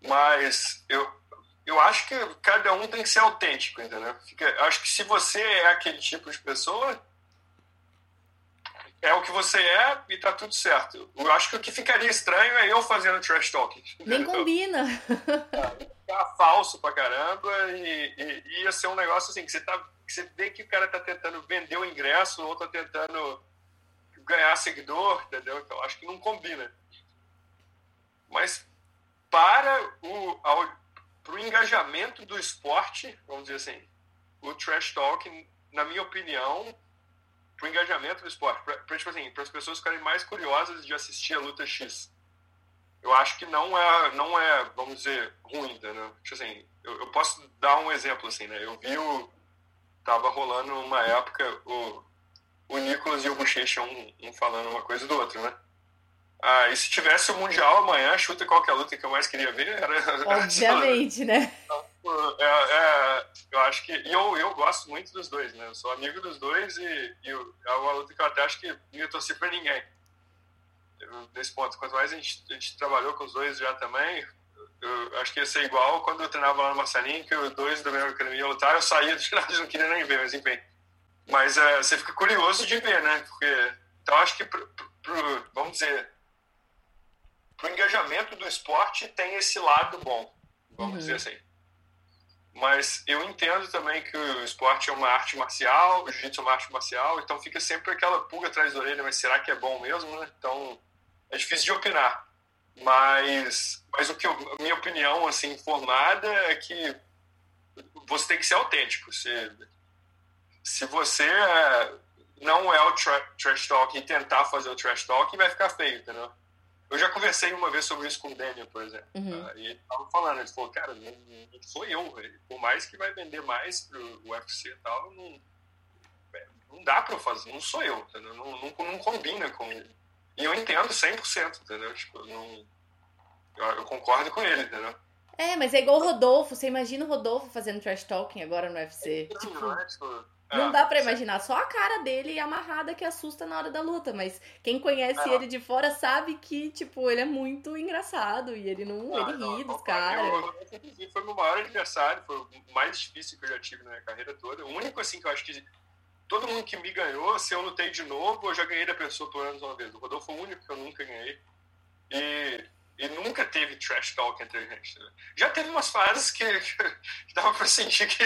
Mas eu, eu acho que cada um tem que ser autêntico, entendeu? Fica, acho que se você é aquele tipo de pessoa, é o que você é e tá tudo certo. Eu acho que o que ficaria estranho é eu fazendo trash talking. Nem combina. Ficar falso pra caramba e, e, e, ia ser um negócio assim, que você, tá, que você vê que o cara tá tentando vender o ingresso ou tá tentando ganhar seguidor, entendeu? Então acho que não combina. Mas para o, ao, pro engajamento do esporte, vamos dizer assim, o trash talking, na minha opinião, pro engajamento do esporte, para tipo assim, as pessoas ficarem mais curiosas de assistir a luta X. Eu acho que não é, não é, vamos dizer, ruim, entendeu? Tipo assim, eu, eu posso dar um exemplo assim, né? Eu vi o tava rolando uma época o o Nicolas e o Bochecha um, um falando uma coisa do outro, né? Ah, e se tivesse o Mundial amanhã, chuta qualquer luta que eu mais queria ver. Era, Obviamente, né? Então, é, é, eu acho que. E eu, eu gosto muito dos dois, né? Eu sou amigo dos dois e, e é uma luta que eu até acho que não ia torcer pra ninguém. Nesse ponto. Quanto mais a gente, a gente trabalhou com os dois já também, eu acho que ia ser igual quando eu treinava lá no Marcelinho, que os dois da mesma academia lutaram, eu saía do ginásio, não queria nem ver, mas enfim. Mas é, você fica curioso de ver, né? Porque, então, acho que, pro, pro, vamos dizer, para o engajamento do esporte tem esse lado bom, vamos uhum. dizer assim. Mas eu entendo também que o esporte é uma arte marcial, o jiu-jitsu é uma arte marcial, então fica sempre aquela pulga atrás da orelha, mas será que é bom mesmo, né? Então é difícil de opinar. Mas, mas o que eu, a minha opinião assim formada é que você tem que ser autêntico. Você se você é, não é o tra trash talk e tentar fazer o trash talk, vai ficar feio, entendeu? Eu já conversei uma vez sobre isso com o Daniel, por exemplo. Uhum. Uh, e ele tava falando, ele falou, cara, não, não sou eu, velho. Por mais que vai vender mais pro UFC e tal, não, não dá pra eu fazer, não sou eu, entendeu? Não, não, não combina com ele. E eu entendo 100%, entendeu? Tipo, não, eu, eu concordo com ele, entendeu? É, mas é igual o Rodolfo. Você imagina o Rodolfo fazendo trash talking agora no UFC. É, tipo, não, é, tipo, não dá para imaginar, só a cara dele amarrada que assusta na hora da luta, mas quem conhece é. ele de fora sabe que, tipo, ele é muito engraçado e ele não, ele não, ri dos caras. Foi o meu maior aniversário, foi o mais difícil que eu já tive na minha carreira toda. O único, assim, que eu acho que todo mundo que me ganhou, se eu lutei de novo, eu já ganhei da pessoa por anos uma vez. O Rodolfo foi o único que eu nunca ganhei. E e nunca teve trash talk entre a gente. Né? Já teve umas fases que, [laughs] que dava pra sentir que,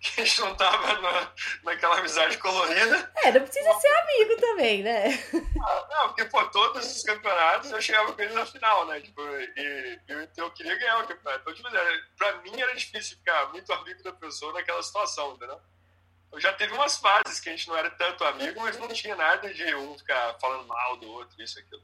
que a gente não tava na, naquela amizade colorida. É, não precisa ser amigo também, né? Ah, não, porque, pô, todos os campeonatos eu chegava com ele na final, né? Tipo, e, e então eu queria ganhar o campeonato. Então, tipo, pra mim era difícil ficar muito amigo da pessoa naquela situação, entendeu? Eu já teve umas fases que a gente não era tanto amigo, mas não tinha nada de um ficar falando mal do outro, isso, aquilo.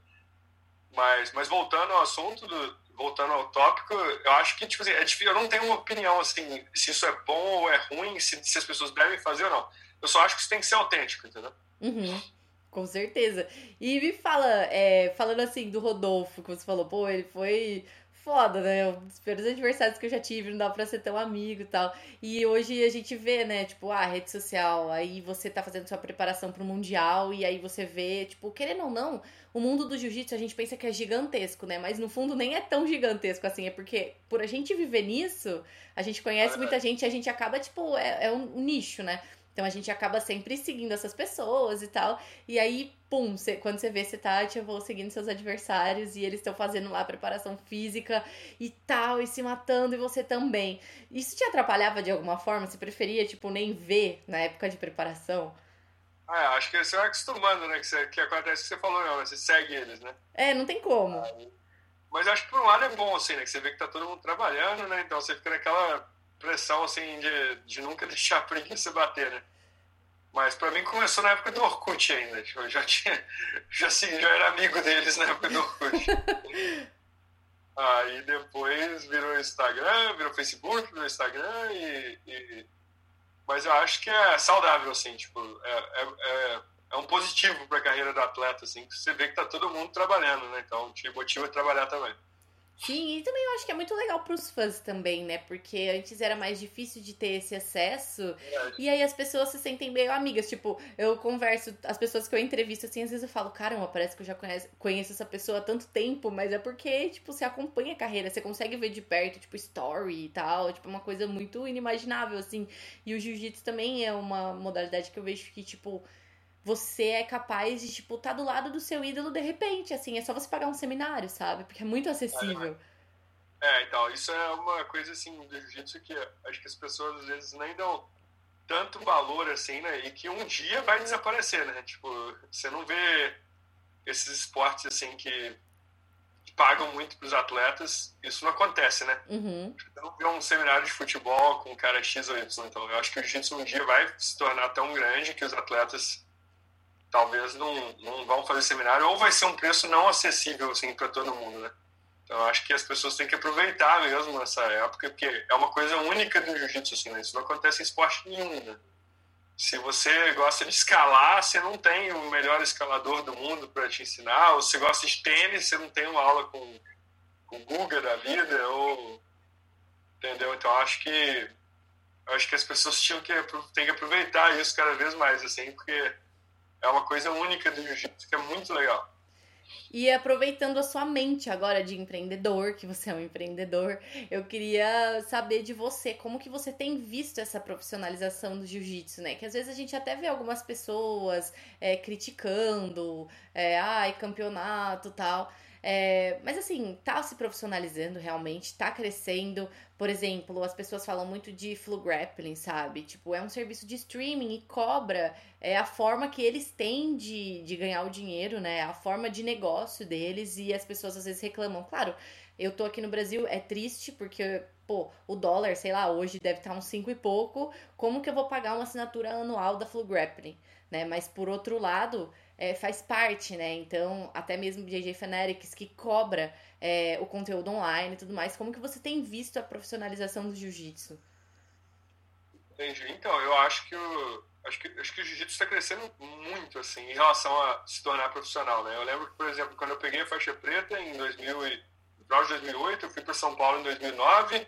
Mas, mas voltando ao assunto, do, voltando ao tópico, eu acho que, tipo assim, é difícil, eu não tenho uma opinião, assim, se isso é bom ou é ruim, se, se as pessoas devem fazer ou não. Eu só acho que isso tem que ser autêntico, entendeu? Uhum. Com certeza. E me fala, é, falando assim do Rodolfo, que você falou, pô, ele foi foda, né? Dos primeiros adversários que eu já tive, não dá pra ser tão amigo e tal. E hoje a gente vê, né, tipo, a ah, rede social, aí você tá fazendo sua preparação pro Mundial, e aí você vê, tipo, querendo ou não, o mundo do jiu-jitsu a gente pensa que é gigantesco, né? Mas no fundo nem é tão gigantesco assim, é porque por a gente viver nisso, a gente conhece muita gente e a gente acaba, tipo, é, é um nicho, né? Então a gente acaba sempre seguindo essas pessoas e tal. E aí, pum, cê, quando você vê, você tá, tipo, seguindo seus adversários e eles estão fazendo lá a preparação física e tal, e se matando, e você também. Isso te atrapalhava de alguma forma? Você preferia, tipo, nem ver na época de preparação? Ah, acho que você vai acostumando, né? Que, você, que acontece o que você falou, não, você segue eles, né? É, não tem como. mas acho que por um lado é bom, assim, né? Que você vê que tá todo mundo trabalhando, né? Então você fica naquela pressão, assim, de, de nunca [laughs] deixar a preguiça bater, né? Mas pra mim começou na época do Orkut ainda. Tipo, eu já tinha. [laughs] Já, assim, já era amigo deles na época do Orkut. [laughs] Aí depois virou Instagram, virou Facebook, virou Instagram e, e... Mas eu acho que é saudável, assim, tipo, é, é, é, é um positivo para a carreira do atleta, assim, que você vê que tá todo mundo trabalhando, né? Então te motiva a trabalhar também. Sim, e também eu acho que é muito legal pros fãs também, né? Porque antes era mais difícil de ter esse acesso. É. E aí as pessoas se sentem meio amigas. Tipo, eu converso, as pessoas que eu entrevisto, assim, às vezes eu falo, caramba, parece que eu já conheço, conheço essa pessoa há tanto tempo, mas é porque, tipo, você acompanha a carreira, você consegue ver de perto, tipo, story e tal. Tipo, uma coisa muito inimaginável, assim. E o jiu-jitsu também é uma modalidade que eu vejo que, tipo você é capaz de, tipo, estar tá do lado do seu ídolo de repente, assim, é só você pagar um seminário, sabe? Porque é muito acessível. É, então, isso é uma coisa, assim, do jiu-jitsu que acho que as pessoas, às vezes, nem dão tanto valor, assim, né? E que um dia vai desaparecer, né? Tipo, você não vê esses esportes, assim, que pagam muito para os atletas, isso não acontece, né? Uhum. Você não vê um seminário de futebol com um cara X ou Y, então eu acho que o jiu-jitsu um dia vai se tornar tão grande que os atletas talvez não, não vão fazer seminário ou vai ser um preço não acessível assim para todo mundo, né? Então acho que as pessoas têm que aproveitar mesmo essa época porque é uma coisa única do jiu-jitsu assim, né? Isso não acontece em esporte nenhum, né? Se você gosta de escalar, você não tem o melhor escalador do mundo para te ensinar. Ou se gosta de tênis, você não tem uma aula com com o Guga da vida ou entendeu? Então acho que acho que as pessoas tinham que têm que aproveitar isso cada vez mais assim, porque é uma coisa única do jiu-jitsu que é muito legal. E aproveitando a sua mente agora de empreendedor, que você é um empreendedor, eu queria saber de você, como que você tem visto essa profissionalização do jiu-jitsu, né? Que às vezes a gente até vê algumas pessoas é, criticando, é, ai, campeonato tal. É, mas assim, tá se profissionalizando realmente, tá crescendo. Por exemplo, as pessoas falam muito de flu grappling, sabe? Tipo, é um serviço de streaming e cobra é a forma que eles têm de, de ganhar o dinheiro, né? A forma de negócio deles e as pessoas às vezes reclamam. Claro, eu tô aqui no Brasil, é triste porque, pô, o dólar, sei lá, hoje deve estar uns 5 e pouco. Como que eu vou pagar uma assinatura anual da Flu Grappling, né? Mas por outro lado, é, faz parte, né? Então, até mesmo JJ Fanatics que cobra é, o conteúdo online e tudo mais. Como que você tem visto a profissionalização do jiu-jitsu? Entendi. Então, eu acho que o, acho que, acho que o jiu-jitsu está crescendo muito, assim, em relação a se tornar profissional, né? Eu lembro que, por exemplo, quando eu peguei a faixa preta em 2000 e, de 2008, eu fui para São Paulo em 2009,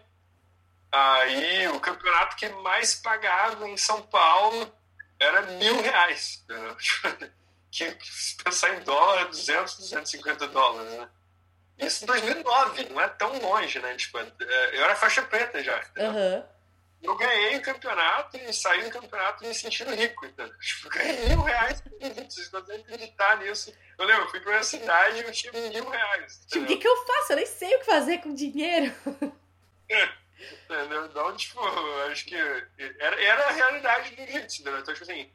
aí o campeonato que mais pagava em São Paulo era mil reais, entendeu? [laughs] que se pensar em dólar, 200, 250 dólares, né? Isso em 2009, não é tão longe, né? Tipo, é, eu era faixa preta já. Uhum. Eu ganhei o campeonato e saí do campeonato me sentindo rico. Entendeu? [laughs] Tipo, ganhei mil reais. [laughs] Vocês conseguem acreditar nisso? Eu lembro, eu fui para uma cidade e eu tinha mil reais. Tipo, o que, que eu faço? Eu nem sei o que fazer com dinheiro. [laughs] entendeu? Então, tipo, acho que era, era a realidade do jiu-jitsu, entendeu? Então, tipo assim,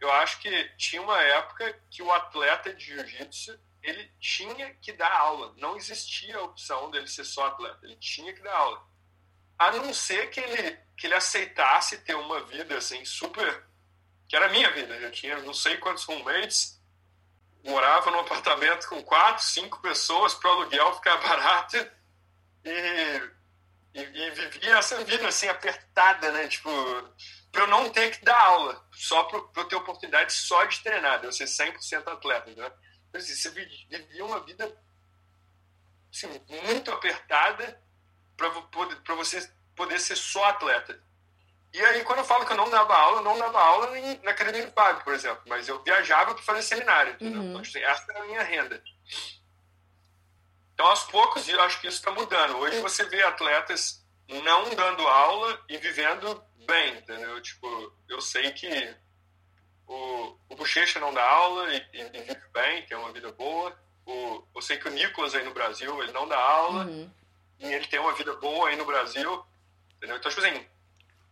eu acho que tinha uma época que o atleta de jiu-jitsu ele tinha que dar aula. Não existia a opção dele ser só atleta. Ele tinha que dar aula. A não ser que ele, que ele aceitasse ter uma vida assim super. que era a minha vida. Eu tinha não sei quantos roommates, morava num apartamento com quatro, cinco pessoas para o aluguel ficar [laughs] barato e, e, e vivia essa vida assim apertada, né? Tipo, para eu não ter que dar aula, só para eu ter oportunidade só de treinar, de eu ser 100% atleta. Né? Então, assim, você vivia uma vida assim, muito apertada para você poder ser só atleta. E aí, quando eu falo que eu não dava aula, eu não dava aula na Academia do Fábio, por exemplo, mas eu viajava para fazer seminário. Uhum. Então, assim, essa era a minha renda. Então, aos poucos, eu acho que isso está mudando. Hoje você vê atletas não dando aula e vivendo bem, entendeu? Tipo, eu sei que o, o Bochecha não dá aula e, e, e, vive bem, tem uma vida boa. O, eu sei que o Nicolas aí no Brasil, ele não dá aula uhum. e ele tem uma vida boa aí no Brasil, entendeu? Então, tipo assim,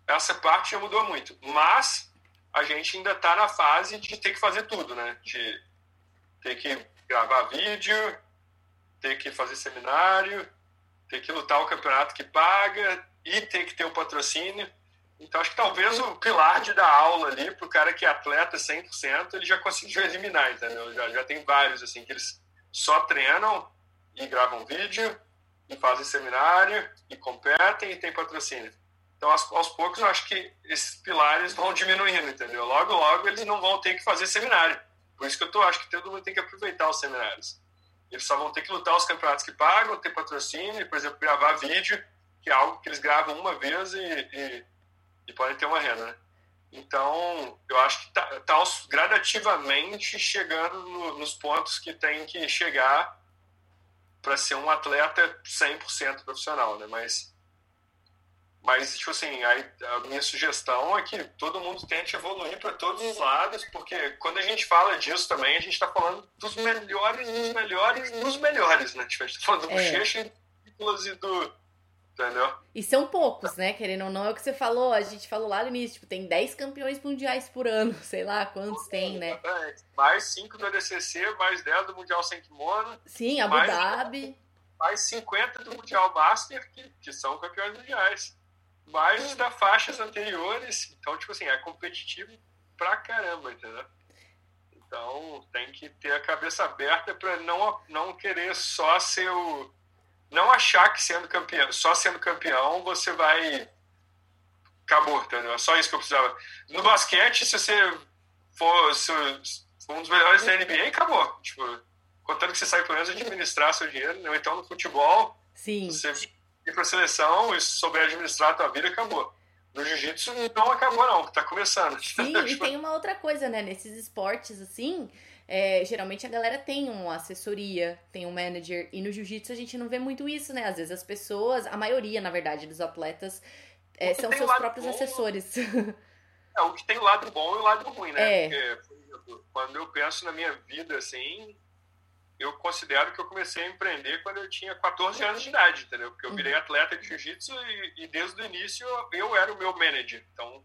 essa parte já mudou muito. Mas a gente ainda está na fase de ter que fazer tudo, né? De ter que gravar vídeo, ter que fazer seminário, ter que lutar o campeonato que paga e ter que ter o patrocínio. Então, acho que talvez o pilar de dar aula ali, para o cara que é atleta 100%, ele já conseguiu eliminar, entendeu? Já, já tem vários, assim, que eles só treinam e gravam vídeo e fazem seminário, e competem, e tem patrocínio. Então, aos, aos poucos, eu acho que esses pilares vão diminuindo, entendeu? Logo, logo, eles não vão ter que fazer seminário. Por isso que eu tô, acho que todo mundo tem que aproveitar os seminários. Eles só vão ter que lutar os campeonatos que pagam, ter patrocínio, por exemplo, gravar vídeo, que é algo que eles gravam uma vez e, e, e podem ter uma renda, né? Então, eu acho que está tá gradativamente chegando no, nos pontos que tem que chegar para ser um atleta 100% profissional, né? Mas, mas tipo assim, a, a, minha sugestão é que todo mundo tente evoluir para todos os lados, porque quando a gente fala disso também, a gente está falando dos melhores, dos melhores, dos melhores, né? Tipo, a gente está falando do é. Bochecha e do Entendeu? E são poucos, né? Querendo ou não, é o que você falou, a gente falou lá no início, tipo, tem 10 campeões mundiais por ano, [laughs] sei lá quantos tem, né? Mais 5 do ADCC, mais 10 do Mundial Sem Kimono. Sim, Abu mais, Dhabi. Mais 50 do Mundial Master, que, que são campeões mundiais. Mais da faixas anteriores. Então, tipo assim, é competitivo pra caramba, entendeu? Então, tem que ter a cabeça aberta para não, não querer só ser o não achar que sendo campeão, só sendo campeão você vai. Acabou, entendeu? É só isso que eu precisava. No basquete, se você for, se for um dos melhores da NBA, acabou. Tipo, contando que você sai pelo menos administrar seu dinheiro, né? então no futebol, Sim. você ir pra seleção e souber administrar a tua vida, acabou. No jiu-jitsu não acabou, não, tá começando. Sim, e [laughs] tem uma outra coisa, né? Nesses esportes, assim, é, geralmente a galera tem uma assessoria, tem um manager, e no jiu-jitsu a gente não vê muito isso, né? Às vezes as pessoas, a maioria, na verdade, dos atletas é, são seus próprios bom, assessores. [laughs] É, o que tem o lado bom e o lado ruim, né? É. Porque, por exemplo, quando eu penso na minha vida, assim, eu considero que eu comecei a empreender quando eu tinha 14 anos de idade, entendeu? Porque eu virei uhum. atleta de jiu-jitsu e, e, desde o início eu era o meu manager. Então,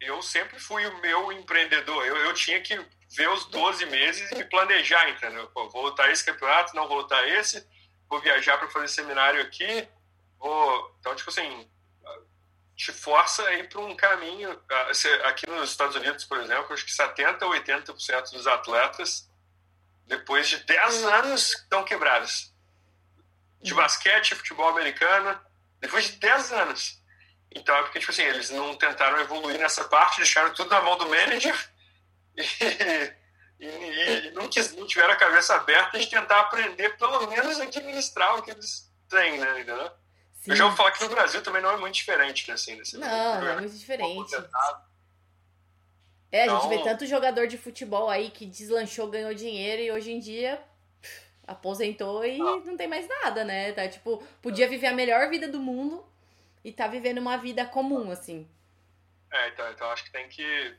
eu sempre fui o meu empreendedor. Eu, eu tinha que ver os 12 meses e planejar, entendeu? Pô, vou lutar esse campeonato, não vou lutar esse, vou viajar para fazer seminário aqui, vou. Então, tipo assim, te força a ir para um caminho. Aqui nos Estados Unidos, por exemplo, acho que 70% ou 80% dos atletas, depois de 10 anos, estão quebrados. De basquete, futebol americano, depois de 10 anos. Então é porque, tipo assim, eles não tentaram evoluir nessa parte, deixaram tudo na mão do manager [laughs] e, e, e não, quis, não, tiveram a cabeça aberta de tentar aprender, pelo menos, a administrar o que eles têm, né? Entendeu? Sim. Eu já vou falar que no Brasil também não é muito diferente, né, assim. Nesse não, não é muito diferente. É, a gente vê então tanto jogador de futebol aí que deslanchou, ganhou dinheiro e hoje em dia aposentou e não. não tem mais nada, né? Tá, tipo, podia viver a melhor vida do mundo e tá vivendo uma vida comum, assim. É, então, então acho que tem que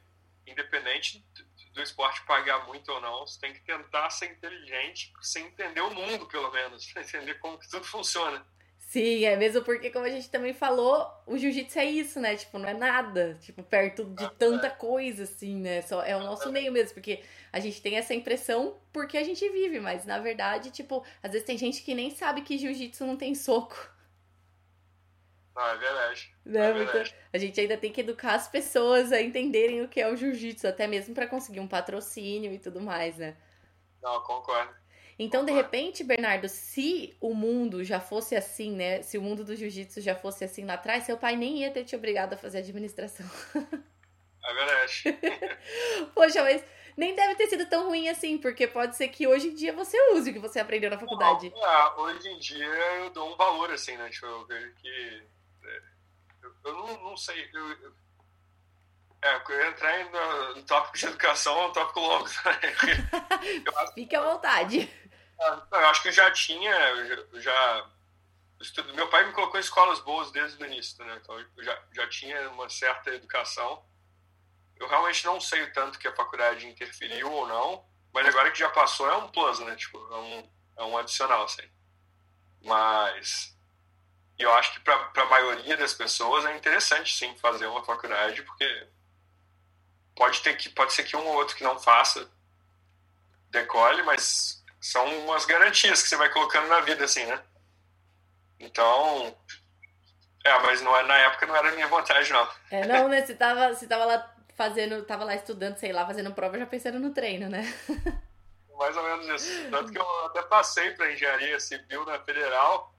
independente do esporte pagar muito ou não, você tem que tentar ser inteligente, sem entender o mundo, pelo menos, [laughs] pra entender como que tudo funciona. Sim, é mesmo porque, como a gente também falou, o jiu-jitsu é isso, né? Tipo, não é nada, tipo, perto de tanta coisa, assim, né? Só é o nosso meio mesmo, porque a gente tem essa impressão porque a gente vive, mas na verdade, tipo, às vezes tem gente que nem sabe que jiu-jitsu não tem soco. Não, é verdade. Não, é verdade. A gente ainda tem que educar as pessoas a entenderem o que é o jiu-jitsu, até mesmo para conseguir um patrocínio e tudo mais, né? Não, concordo. Então, de repente, Bernardo, se o mundo já fosse assim, né? Se o mundo do jiu-jitsu já fosse assim lá atrás, seu pai nem ia ter te obrigado a fazer administração. É verdade. [laughs] Poxa, mas nem deve ter sido tão ruim assim, porque pode ser que hoje em dia você use o que você aprendeu na faculdade. É, hoje em dia eu dou um valor, assim, né? Tipo, eu vejo que eu não, não sei. Eu, eu, é, eu entrar no, no tópico de educação é um tópico longo. Né? [laughs] Fique à vontade. Eu acho que eu já tinha, eu já, meu pai me colocou em escolas boas desde o início, né? Então eu já, já tinha uma certa educação. Eu realmente não sei o tanto que a faculdade interferiu ou não, mas agora que já passou é um plus, né? Tipo, é um, é um adicional, assim. Mas eu acho que para a maioria das pessoas é interessante sim fazer uma faculdade, porque pode ter que pode ser que um ou outro que não faça decole, mas são umas garantias que você vai colocando na vida assim, né? Então, é, mas não é, na época não era minha vontade não. É, não, né? Você tava, você tava lá fazendo, tava lá estudando, sei lá, fazendo prova já pensando no treino, né? [laughs] Mais ou menos isso. Tanto que eu até passei para engenharia civil na federal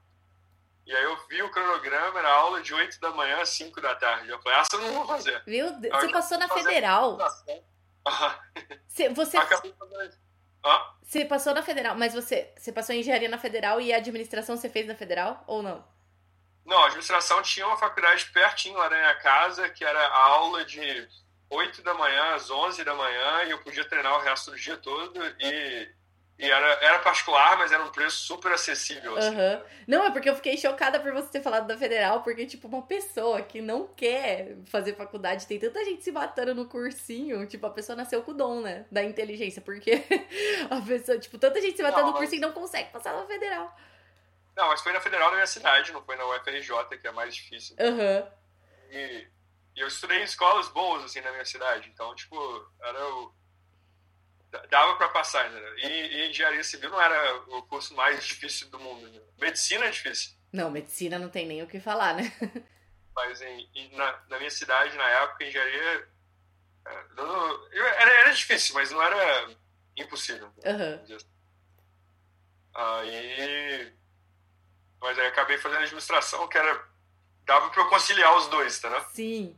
E aí eu vi o cronograma, era aula de 8 da manhã às 5 da tarde. Eu falei, essa eu não vou fazer. Viu? Você passou na federal. [laughs] Você, você... Você passou na federal, mas você, você passou em engenharia na federal e a administração você fez na federal ou não? Não, a administração tinha uma faculdade pertinho lá na minha casa, que era aula de 8 da manhã às 11 da manhã e eu podia treinar o resto do dia todo e e era, era particular, mas era um preço super acessível. Assim. Uhum. Não, é porque eu fiquei chocada por você ter falado da federal, porque, tipo, uma pessoa que não quer fazer faculdade, tem tanta gente se matando no cursinho, tipo, a pessoa nasceu com o dom, né? Da inteligência, porque [laughs] a pessoa, tipo, tanta gente se matando não, no cursinho e não consegue passar na federal. Não, mas foi na federal da minha cidade, não foi na UFRJ, que é mais difícil. Uhum. E, e eu estudei em escolas boas, assim, na minha cidade, então, tipo, era o dava para passar ainda. E, e, engenharia civil não era o curso mais difícil do mundo. Né? Medicina é difícil. Não, medicina não tem nem o que falar, né? Mas em, na, na, minha cidade, na época, engenharia. Não, era, era, difícil, mas não era impossível. Uhum. Aí. Mas aí acabei fazendo administração, que era. Dava para eu conciliar os dois, tá? Né? Sim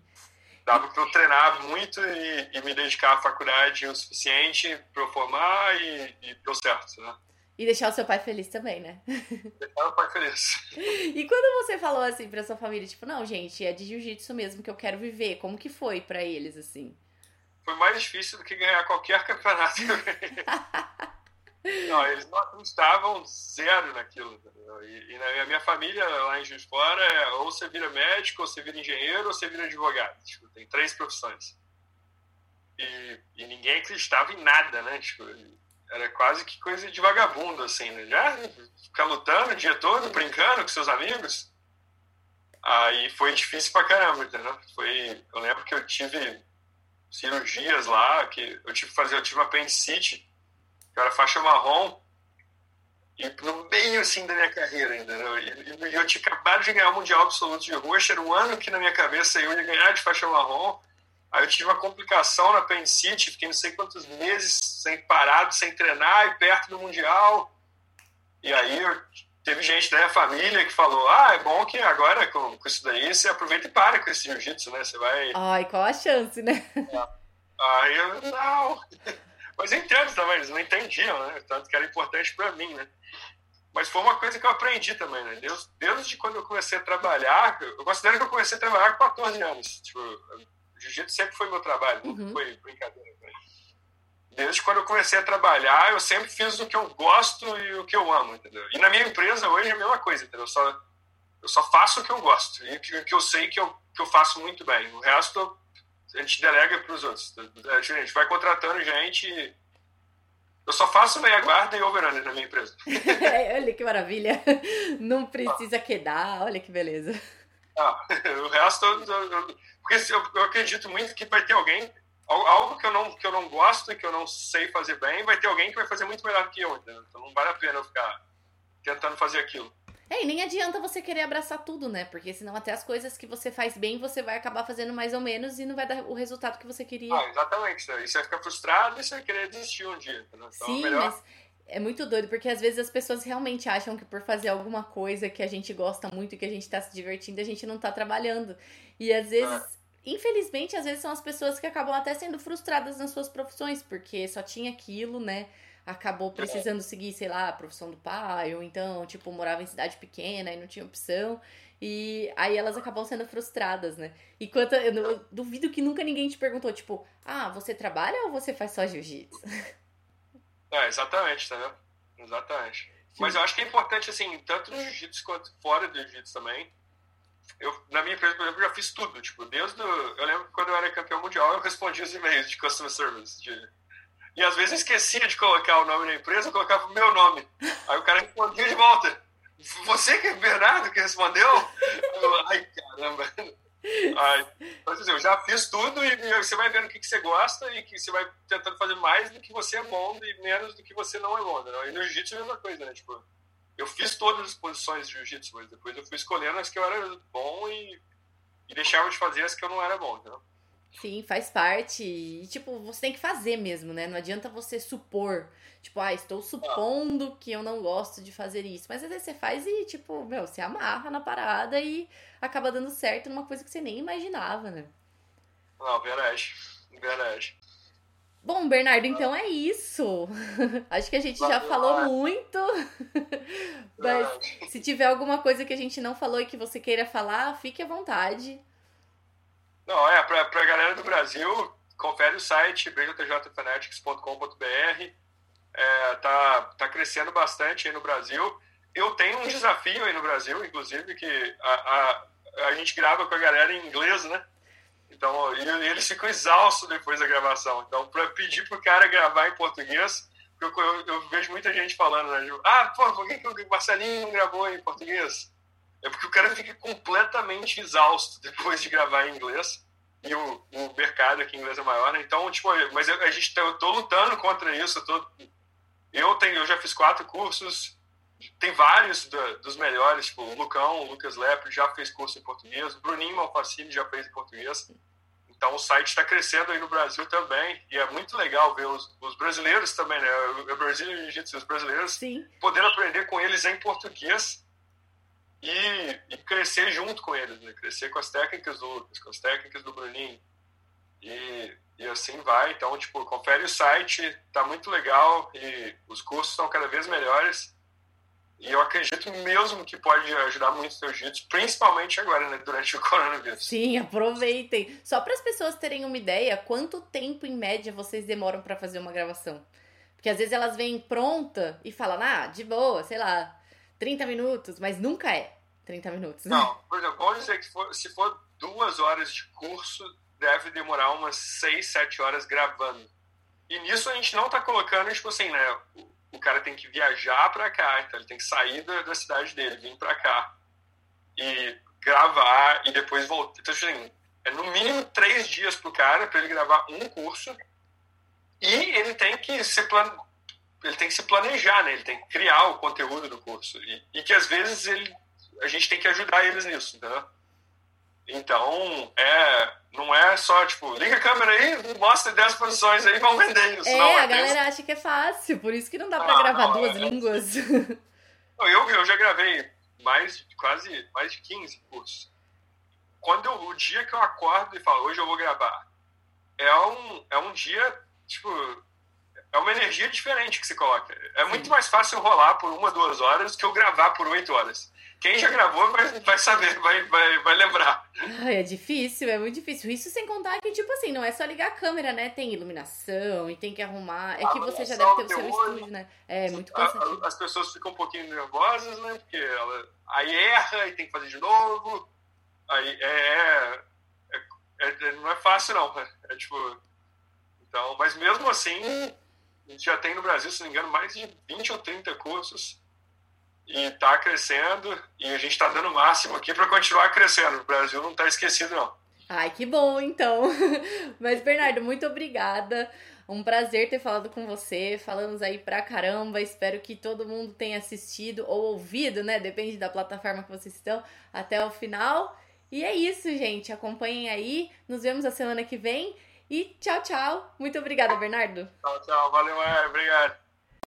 dava para eu treinar muito e, e, me dedicar à faculdade o suficiente para eu formar e, e deu certo, né? E deixar o seu pai feliz também, né? [laughs] Deixar o pai feliz. E quando você falou assim pra sua família, tipo, não, gente, é de jiu-jitsu mesmo que eu quero viver, como que foi para eles, assim? Foi mais difícil do que ganhar qualquer [laughs] campeonato. [laughs] Não, eles não acreditavam zero naquilo. E, e, na minha família, lá em Juiz Fora, é, ou você vira médico, ou você vira engenheiro, ou você vira advogado. Tipo, tem três profissões. E, e, ninguém acreditava em nada, né? Tipo, era quase que coisa de vagabundo, assim, né? Já ficar lutando o dia todo, brincando com seus amigos. Aí foi difícil pra caramba, entendeu? Foi, eu lembro que eu tive cirurgias lá, que eu tive que fazer, eu tive uma apendicite que era faixa marrom, e no meio assim da minha carreira entendeu? E, eu tinha acabado de ganhar o Mundial Absoluto de Roxa, era um ano que na minha cabeça eu ia ganhar de faixa marrom. Aí eu tive uma complicação na apendicite, fiquei não sei quantos meses sem parado, sem treinar, e perto do Mundial. E aí eu, teve gente da minha família que falou: Ah, é bom que agora com, com isso daí você aproveita e para com esse jiu-jitsu, né? Você vai. Ai, qual a chance, né? Aí eu, não. Mas eu entendo também, eles não entendiam, né? Tanto que era importante para mim, né? Mas foi uma coisa que eu aprendi também, né? Desde, desde quando eu comecei a trabalhar, eu considero que eu comecei a trabalhar com 14 anos. Tipo, jiu-jitsu sempre foi meu trabalho, uhum. foi brincadeira. Né? Desde quando eu comecei a trabalhar, eu sempre fiz o que eu gosto e o que eu amo, entendeu? E na minha empresa hoje é a mesma coisa, entendeu? Eu só, eu só faço o que eu gosto e o que, que eu sei que eu, que eu faço muito bem. O resto a gente delega para os outros. A gente vai contratando gente. Eu só faço meia guarda e over na minha empresa. [laughs] olha que maravilha. Não precisa quedar, olha que beleza. Ah, [laughs] o resto, porque eu, eu acredito muito que vai ter alguém, algo que eu, não, que eu não gosto e que eu não sei fazer bem, vai ter alguém que vai fazer muito melhor que eu. Entendeu? Então não vale a pena eu ficar tentando fazer aquilo. É, e nem adianta você querer abraçar tudo, né? Porque senão até as coisas que você faz bem, você vai acabar fazendo mais ou menos e não vai dar o resultado que você queria. Ah, exatamente. E você vai ficar frustrado e você vai querer desistir um dia. Então, Sim, melhor... mas é muito doido, porque às vezes as pessoas realmente acham que por fazer alguma coisa que a gente gosta muito e que a gente tá se divertindo, a gente não tá trabalhando. E às vezes... É. Infelizmente, às vezes são as pessoas que acabam até sendo frustradas nas suas profissões, porque só tinha aquilo, né? Acabou precisando seguir, sei lá, a profissão do pai, ou então, tipo, morava em cidade pequena e não tinha opção. E aí elas acabam sendo frustradas, né? E quanto eu, eu duvido que nunca ninguém te perguntou, tipo, ah, você trabalha ou você faz só jiu-jitsu? [laughs] É, exatamente, tá vendo? Exatamente. Sim. Mas eu acho que é importante, assim, tanto no jiu-jitsu quanto fora do jiu-jitsu também. Eu, na minha empresa, por exemplo, já fiz tudo. Tipo, desde. O, eu lembro que quando eu era campeão mundial, eu respondia os e-mails de customer service, de e às vezes eu esquecia de colocar o nome da empresa, eu colocava o meu nome. Aí o cara respondia de volta. Você que é Bernardo que respondeu? Eu, Ai, caramba. Ai, assim, eu já fiz tudo e você vai vendo o que, que você gosta e que você vai tentando fazer mais do que você é bom e menos do que você não é bom. Né? E no jiu-jitsu é a mesma coisa, né? Tipo, eu fiz todas as posições de jiu-jitsu, mas depois eu fui escolhendo as que eu era bom e, e deixava de fazer as que eu não era bom, entendeu? Sim, faz parte. E, tipo, você tem que fazer mesmo, né? Não adianta você supor. Tipo, ah, estou supondo que eu não gosto de fazer isso. Mas às vezes você faz e, tipo, meu, você amarra na parada e acaba dando certo numa coisa que você nem imaginava, né? Não, verdade. Verdade. Bom, Bernardo, então é isso. [laughs] Acho que a gente já falou muito. [laughs] Mas se tiver alguma coisa que a gente não falou e que você queira falar, fique à vontade. Não, é, pra, pra galera do Brasil, confere o site bjfanatics.com.br. É, tá, tá crescendo bastante aí no Brasil. Eu tenho um desafio aí no Brasil, inclusive, que a, a, a gente grava com a galera em inglês, né? Então, e eles ficam exaustos depois da gravação. Então, para pedir pro cara gravar em português, eu, eu, eu, vejo muita gente falando, né? Ah, pô, por que, que o Marcelinho gravou em português? É porque o cara fica completamente exausto depois de gravar em inglês. E o, o mercado aqui em inglês é maior, né? Então, tipo, mas a gente tá, eu tô lutando contra isso. Eu, tô, eu, tenho, eu já fiz quatro cursos, tem vários do, dos melhores, tipo, o Lucão, o Lucas Lepre já fez curso em português, o Bruninho Malfacini já fez em português. Então o site está crescendo aí no Brasil também e é muito legal ver os, os brasileiros também, né? O Brasil e os brasileiros Sim. poder aprender com eles em português e, e, crescer junto com eles, né? Crescer com as técnicas do Lucas, com as técnicas do Bruninho e, e assim vai. Então, tipo, confere o site, tá muito legal e os cursos estão cada vez melhores. E eu acredito mesmo que pode ajudar muito o seu jiu-jitsu, principalmente agora, né, durante o [laughs] coronavírus. Sim, aproveitem. Só para as pessoas terem uma ideia, quanto tempo em média vocês demoram para fazer uma gravação? Porque às vezes elas vêm pronta e falam, ah, de boa, sei lá, 30 minutos, mas nunca é 30 minutos. Né? Não, por exemplo, vamos dizer que for, se for duas horas de curso, deve demorar umas 6, 7 horas gravando. E nisso a gente não tá colocando, tipo assim, né, o cara tem que viajar para cá, então ele tem que sair da, da cidade dele, vir para cá e gravar e depois voltar. Então, assim, é no mínimo três dias pro cara para ele gravar um curso e ele tem que se plan... ele tem que se planejar, né? Ele tem que criar o conteúdo do curso e, e que às vezes ele a gente tem que ajudar eles nisso, entendeu? Então, é, não é só, tipo, liga a câmera aí, mostra 10 posições aí, vamos vender isso. É, não, a galera acha que é fácil, por isso que não dá pra ah, gravar não, duas é, línguas. Eu, eu já gravei mais, quase, mais de 15 cursos. Quando eu, o dia que eu acordo e falo, hoje eu vou gravar, é um, é um dia, tipo, é uma energia diferente que se coloca. É muito mais fácil rolar por uma, duas horas que eu gravar por oito horas. Quem já gravou vai, vai saber, vai, vai, vai lembrar. Ai, é difícil, é muito difícil. Isso sem contar que, tipo assim, não é só ligar a câmera, né? Tem iluminação e tem que arrumar. É que você já deve ter o seu estúdio, né? É muito cansativo. As pessoas ficam um pouquinho nervosas, né? Porque ela aí erra e tem que fazer de novo. Aí é, é, é, é não é fácil, não. Né? É tipo. Então, mas mesmo assim, a gente já tem no Brasil, se não me engano, mais de 20 ou 30 cursos e está crescendo e a gente está dando o máximo aqui para continuar crescendo. O Brasil não está esquecido, não. Ai, que bom, então. [laughs] Mas, Bernardo, muito obrigada. Um prazer ter falado com você. Falamos aí pra caramba. Espero que todo mundo tenha assistido ou ouvido, né? Depende da plataforma que vocês estão, até o final. E é isso, gente. Acompanhem aí. Nos vemos a semana que vem. E tchau, tchau. Muito obrigada, Bernardo. Tchau, tchau. Valeu, é. Obrigado.